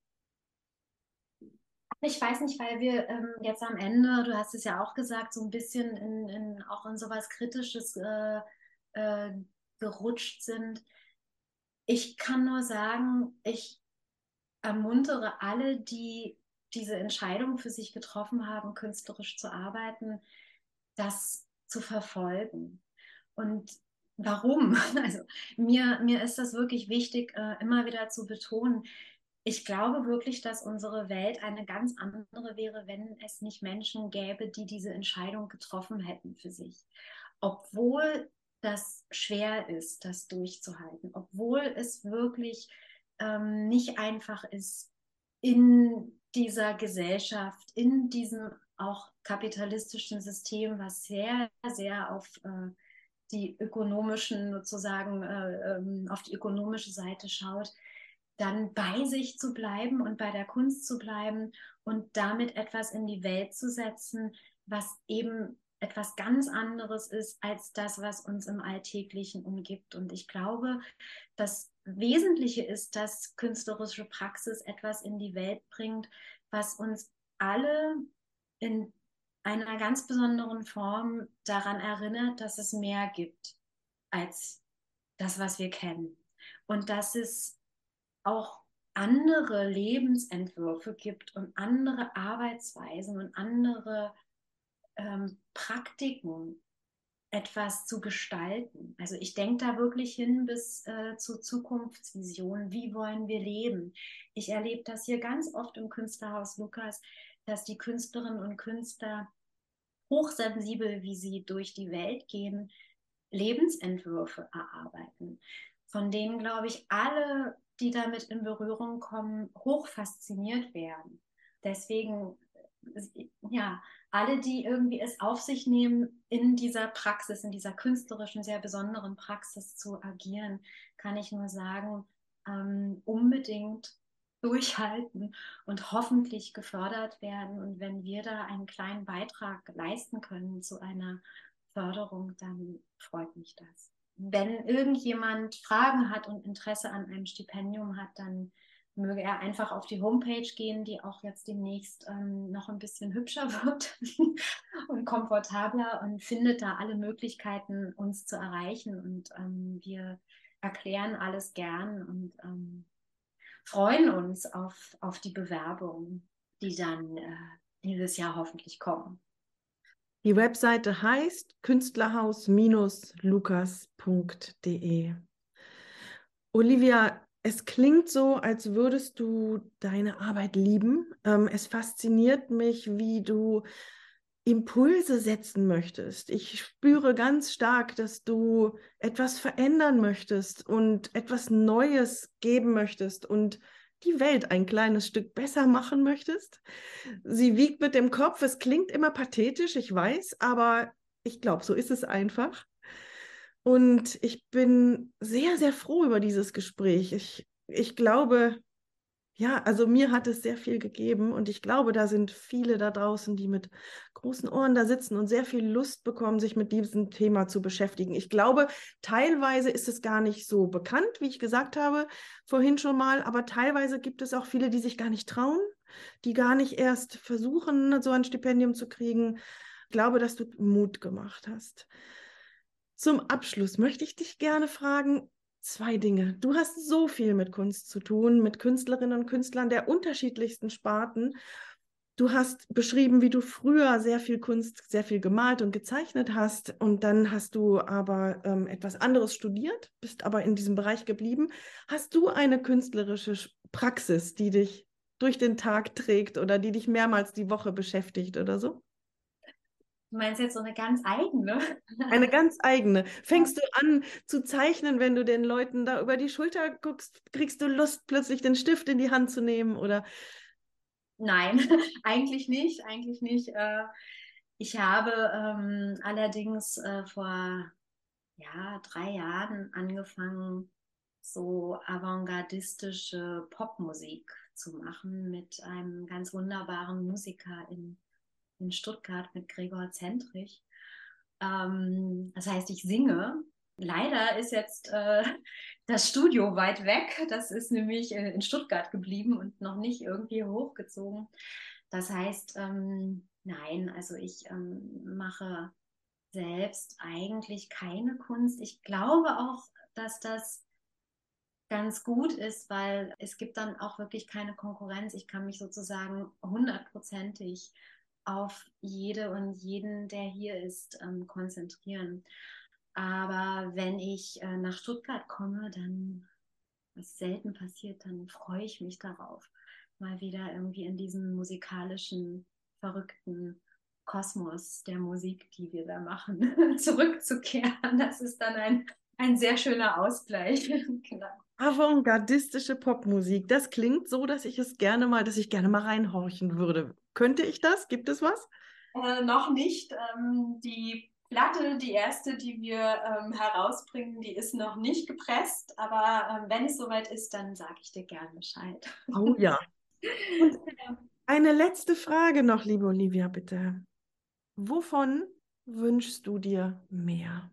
Ich weiß nicht, weil wir ähm, jetzt am Ende, du hast es ja auch gesagt, so ein bisschen in, in auch in sowas Kritisches äh, äh, gerutscht sind. Ich kann nur sagen, ich ermuntere alle, die diese Entscheidung für sich getroffen haben, künstlerisch zu arbeiten, das zu verfolgen. Und warum? [laughs] Also mir, mir ist das wirklich wichtig, äh, immer wieder zu betonen ich glaube wirklich, dass unsere Welt eine ganz andere wäre, wenn es nicht Menschen gäbe, die diese Entscheidung getroffen hätten für sich. Obwohl das schwer ist, das durchzuhalten, obwohl es wirklich ähm, nicht einfach ist, in dieser Gesellschaft, in diesem auch kapitalistischen System, was sehr, sehr auf äh, die ökonomischen sozusagen, äh, ähm, auf die ökonomische Seite schaut, dann bei sich zu bleiben und bei der Kunst zu bleiben und damit etwas in die Welt zu setzen, was eben etwas ganz anderes ist als das, was uns im Alltäglichen umgibt. Und ich glaube, das Wesentliche ist, dass künstlerische Praxis etwas in die Welt bringt, was uns alle in einer ganz besonderen Form daran erinnert, dass es mehr gibt als das, was wir kennen. Und dass es auch andere Lebensentwürfe gibt und andere Arbeitsweisen und andere ähm, Praktiken, etwas zu gestalten. Also ich denke da wirklich hin bis äh, zu Zukunftsvisionen. Wie wollen wir leben? Ich erlebe das hier ganz oft im Künstlerhaus Lukas, dass die Künstlerinnen und Künstler hochsensibel, wie sie durch die Welt gehen, Lebensentwürfe erarbeiten, von denen, glaube ich, alle die damit in Berührung kommen, hoch fasziniert werden. Deswegen, ja, alle, die irgendwie es auf sich nehmen, in dieser Praxis, in dieser künstlerischen, sehr besonderen Praxis zu agieren, kann ich nur sagen, ähm, unbedingt durchhalten und hoffentlich gefördert werden. Und wenn wir da einen kleinen Beitrag leisten können zu einer Förderung, dann freut mich das wenn irgendjemand Fragen hat und Interesse an einem Stipendium hat, dann möge er einfach auf die Homepage gehen, die auch jetzt demnächst ähm, noch ein bisschen hübscher [laughs] wird und komfortabler und findet da alle Möglichkeiten, uns zu erreichen. Und ähm, wir erklären alles gern und ähm, freuen uns auf, auf die Bewerbungen, die dann äh, dieses Jahr hoffentlich kommen. Die Webseite heißt künstlerhaus-lukas.de. Olivia, es klingt so, als würdest du deine Arbeit lieben. Ähm, es fasziniert mich, wie du Impulse setzen möchtest. Ich spüre ganz stark, dass du etwas verändern möchtest und etwas Neues geben möchtest und die Welt ein kleines Stück besser machen möchtest. Sie wiegt mit dem Kopf. Es klingt immer pathetisch, ich weiß, aber ich glaube, so ist es einfach. Und ich bin sehr, sehr froh über dieses Gespräch. Ich, ich glaube, ja, also mir hat es sehr viel gegeben und ich glaube, da sind viele da draußen, die mit großen Ohren da sitzen und sehr viel Lust bekommen, sich mit diesem Thema zu beschäftigen. Ich glaube, teilweise ist es gar nicht so bekannt, wie ich gesagt habe vorhin schon mal, aber teilweise gibt es auch viele, die sich gar nicht trauen, die gar nicht erst versuchen, so ein Stipendium zu kriegen glaube, dass du Mut gemacht hast. Zum Abschluss möchte ich dich gerne fragen, zwei Dinge. Du hast so viel mit Kunst zu tun, mit Künstlerinnen und Künstlern der unterschiedlichsten Sparten. Du hast beschrieben, wie du früher sehr viel Kunst, sehr viel gemalt und gezeichnet hast und dann hast du aber ähm, etwas anderes studiert, bist aber in diesem Bereich geblieben. Hast du eine künstlerische Praxis, die dich durch den Tag trägt oder die dich mehrmals die Woche beschäftigt oder so? Du meinst jetzt so eine ganz eigene? [laughs] Eine ganz eigene. Fängst du an zu zeichnen, wenn du den Leuten da über die Schulter guckst? Kriegst du Lust, plötzlich den Stift in die Hand zu nehmen? Oder Nein, [laughs] eigentlich nicht, eigentlich nicht. Äh, ich habe ähm, allerdings äh, vor ja, drei Jahren angefangen, so avantgardistische Popmusik zu machen mit einem ganz wunderbaren Musiker in, in Stuttgart, mit Gregor Zentrich. Ähm, das heißt, ich singe Leider ist jetzt äh, [laughs] das Studio weit weg. Das ist nämlich in Stuttgart geblieben und noch nicht irgendwie hochgezogen. Das heißt, ähm, nein, also ich ähm, mache selbst eigentlich keine Kunst. Ich glaube auch, dass das ganz gut ist, weil es gibt dann auch wirklich keine Konkurrenz. Ich kann mich sozusagen hundertprozentig auf jede und jeden, der hier ist, ähm, konzentrieren. Aber wenn ich äh, nach Stuttgart komme, dann, was selten passiert, dann freue ich mich darauf, mal wieder irgendwie in diesen musikalischen, verrückten Kosmos der Musik, die wir da machen, [laughs] zurückzukehren. Das ist dann ein, ein sehr schöner Ausgleich. [laughs] genau. Avantgardistische Popmusik. Das klingt so, dass ich es gerne mal, dass ich gerne mal reinhorchen würde. Könnte ich das? Gibt es was? Äh, noch nicht. Ähm, die Platte, die erste, die wir ähm, herausbringen, die ist noch nicht gepresst, aber ähm, wenn es soweit ist, dann sage ich dir gerne Bescheid. Oh ja. [laughs] Und eine letzte Frage noch, liebe Olivia, bitte. Wovon wünschst du dir mehr?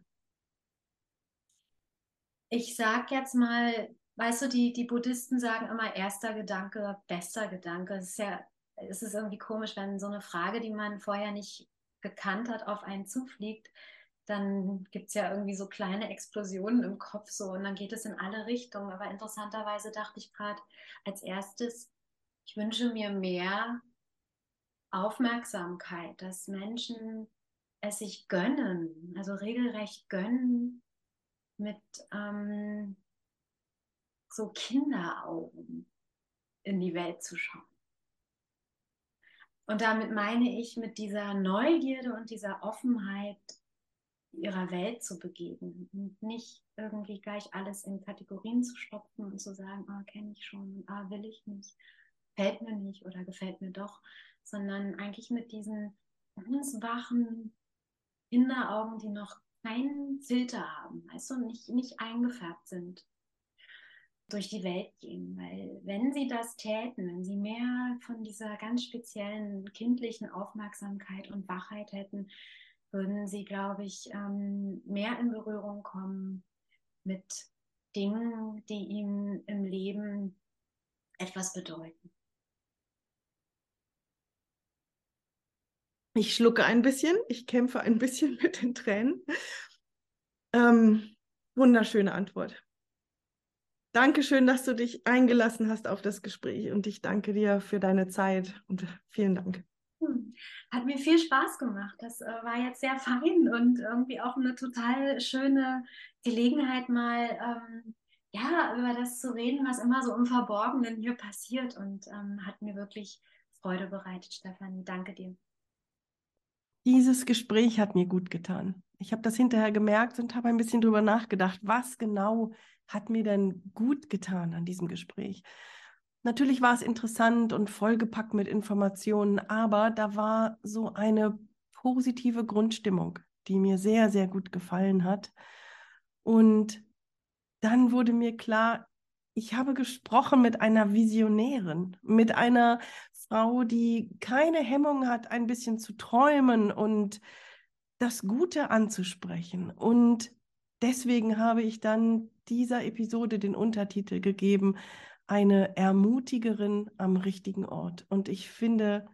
Ich sage jetzt mal, weißt du, die, die Buddhisten sagen immer erster Gedanke, bester Gedanke. Es ist ja, es ist irgendwie komisch, wenn so eine Frage, die man vorher nicht gekannt hat, auf einen zufliegt, dann gibt es ja irgendwie so kleine Explosionen im Kopf so und dann geht es in alle Richtungen. Aber interessanterweise dachte ich gerade als erstes, ich wünsche mir mehr Aufmerksamkeit, dass Menschen es sich gönnen, also regelrecht gönnen, mit ähm, so Kinderaugen in die Welt zu schauen. Und damit meine ich mit dieser Neugierde und dieser Offenheit ihrer Welt zu begegnen und nicht irgendwie gleich alles in Kategorien zu stopfen und zu sagen, ah, kenne ich schon, ah, will ich nicht, gefällt mir nicht oder gefällt mir doch, sondern eigentlich mit diesen ganz wachen Kinderaugen, die noch keinen Filter haben, du, nicht, nicht eingefärbt sind durch die Welt gehen. Weil wenn sie das täten, wenn sie mehr von dieser ganz speziellen kindlichen Aufmerksamkeit und Wachheit hätten, würden sie, glaube ich, ähm, mehr in Berührung kommen mit Dingen, die ihnen im Leben etwas bedeuten. Ich schlucke ein bisschen, ich kämpfe ein bisschen [laughs] mit den Tränen. Ähm, wunderschöne Antwort. Dankeschön, dass du dich eingelassen hast auf das Gespräch und ich danke dir für deine Zeit und vielen Dank. Hm. Hat mir viel Spaß gemacht. Das äh, war jetzt sehr [laughs] fein und irgendwie auch eine total schöne Gelegenheit, mal ähm, ja, über das zu reden, was immer so im Verborgenen hier passiert und ähm, hat mir wirklich Freude bereitet, Stefanie. Danke dir. Dieses Gespräch hat mir gut getan. Ich habe das hinterher gemerkt und habe ein bisschen drüber nachgedacht, was genau hat mir denn gut getan an diesem Gespräch? Natürlich war es interessant und vollgepackt mit Informationen, aber da war so eine positive Grundstimmung, die mir sehr, sehr gut gefallen hat. Und dann wurde mir klar, ich habe gesprochen mit einer Visionärin, mit einer Frau, die keine Hemmung hat, ein bisschen zu träumen und das Gute anzusprechen. Und deswegen habe ich dann dieser Episode den Untertitel gegeben, eine Ermutigerin am richtigen Ort. Und ich finde,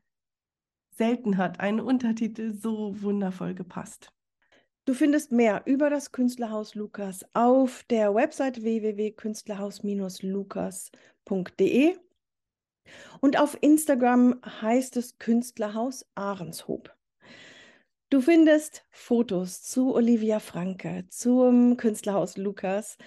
selten hat ein Untertitel so wundervoll gepasst. Du findest mehr über das Künstlerhaus Lukas auf der Website www.künstlerhaus-lukas.de und auf Instagram heißt es Künstlerhaus Ahrenshoop. Du findest Fotos zu Olivia Franke, zum Künstlerhaus Lukas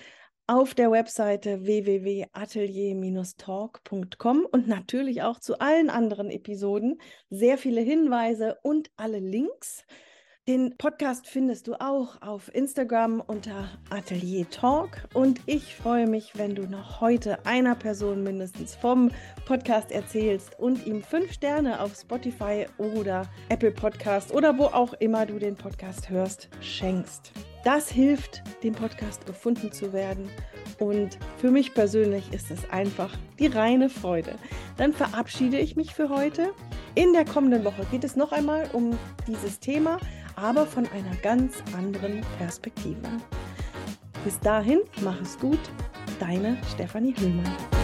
auf der Webseite www.atelier-talk.com und natürlich auch zu allen anderen Episoden sehr viele Hinweise und alle Links. Den Podcast findest du auch auf Instagram unter Atelier Talk und ich freue mich, wenn du noch heute einer Person mindestens vom Podcast erzählst und ihm fünf Sterne auf Spotify oder Apple Podcast oder wo auch immer du den Podcast hörst, schenkst. Das hilft, dem Podcast gefunden zu werden und für mich persönlich ist es einfach die reine Freude. Dann verabschiede ich mich für heute. In der kommenden Woche geht es noch einmal um dieses Thema aber von einer ganz anderen Perspektive. Bis dahin, mach es gut, deine Stefanie Hüllmann.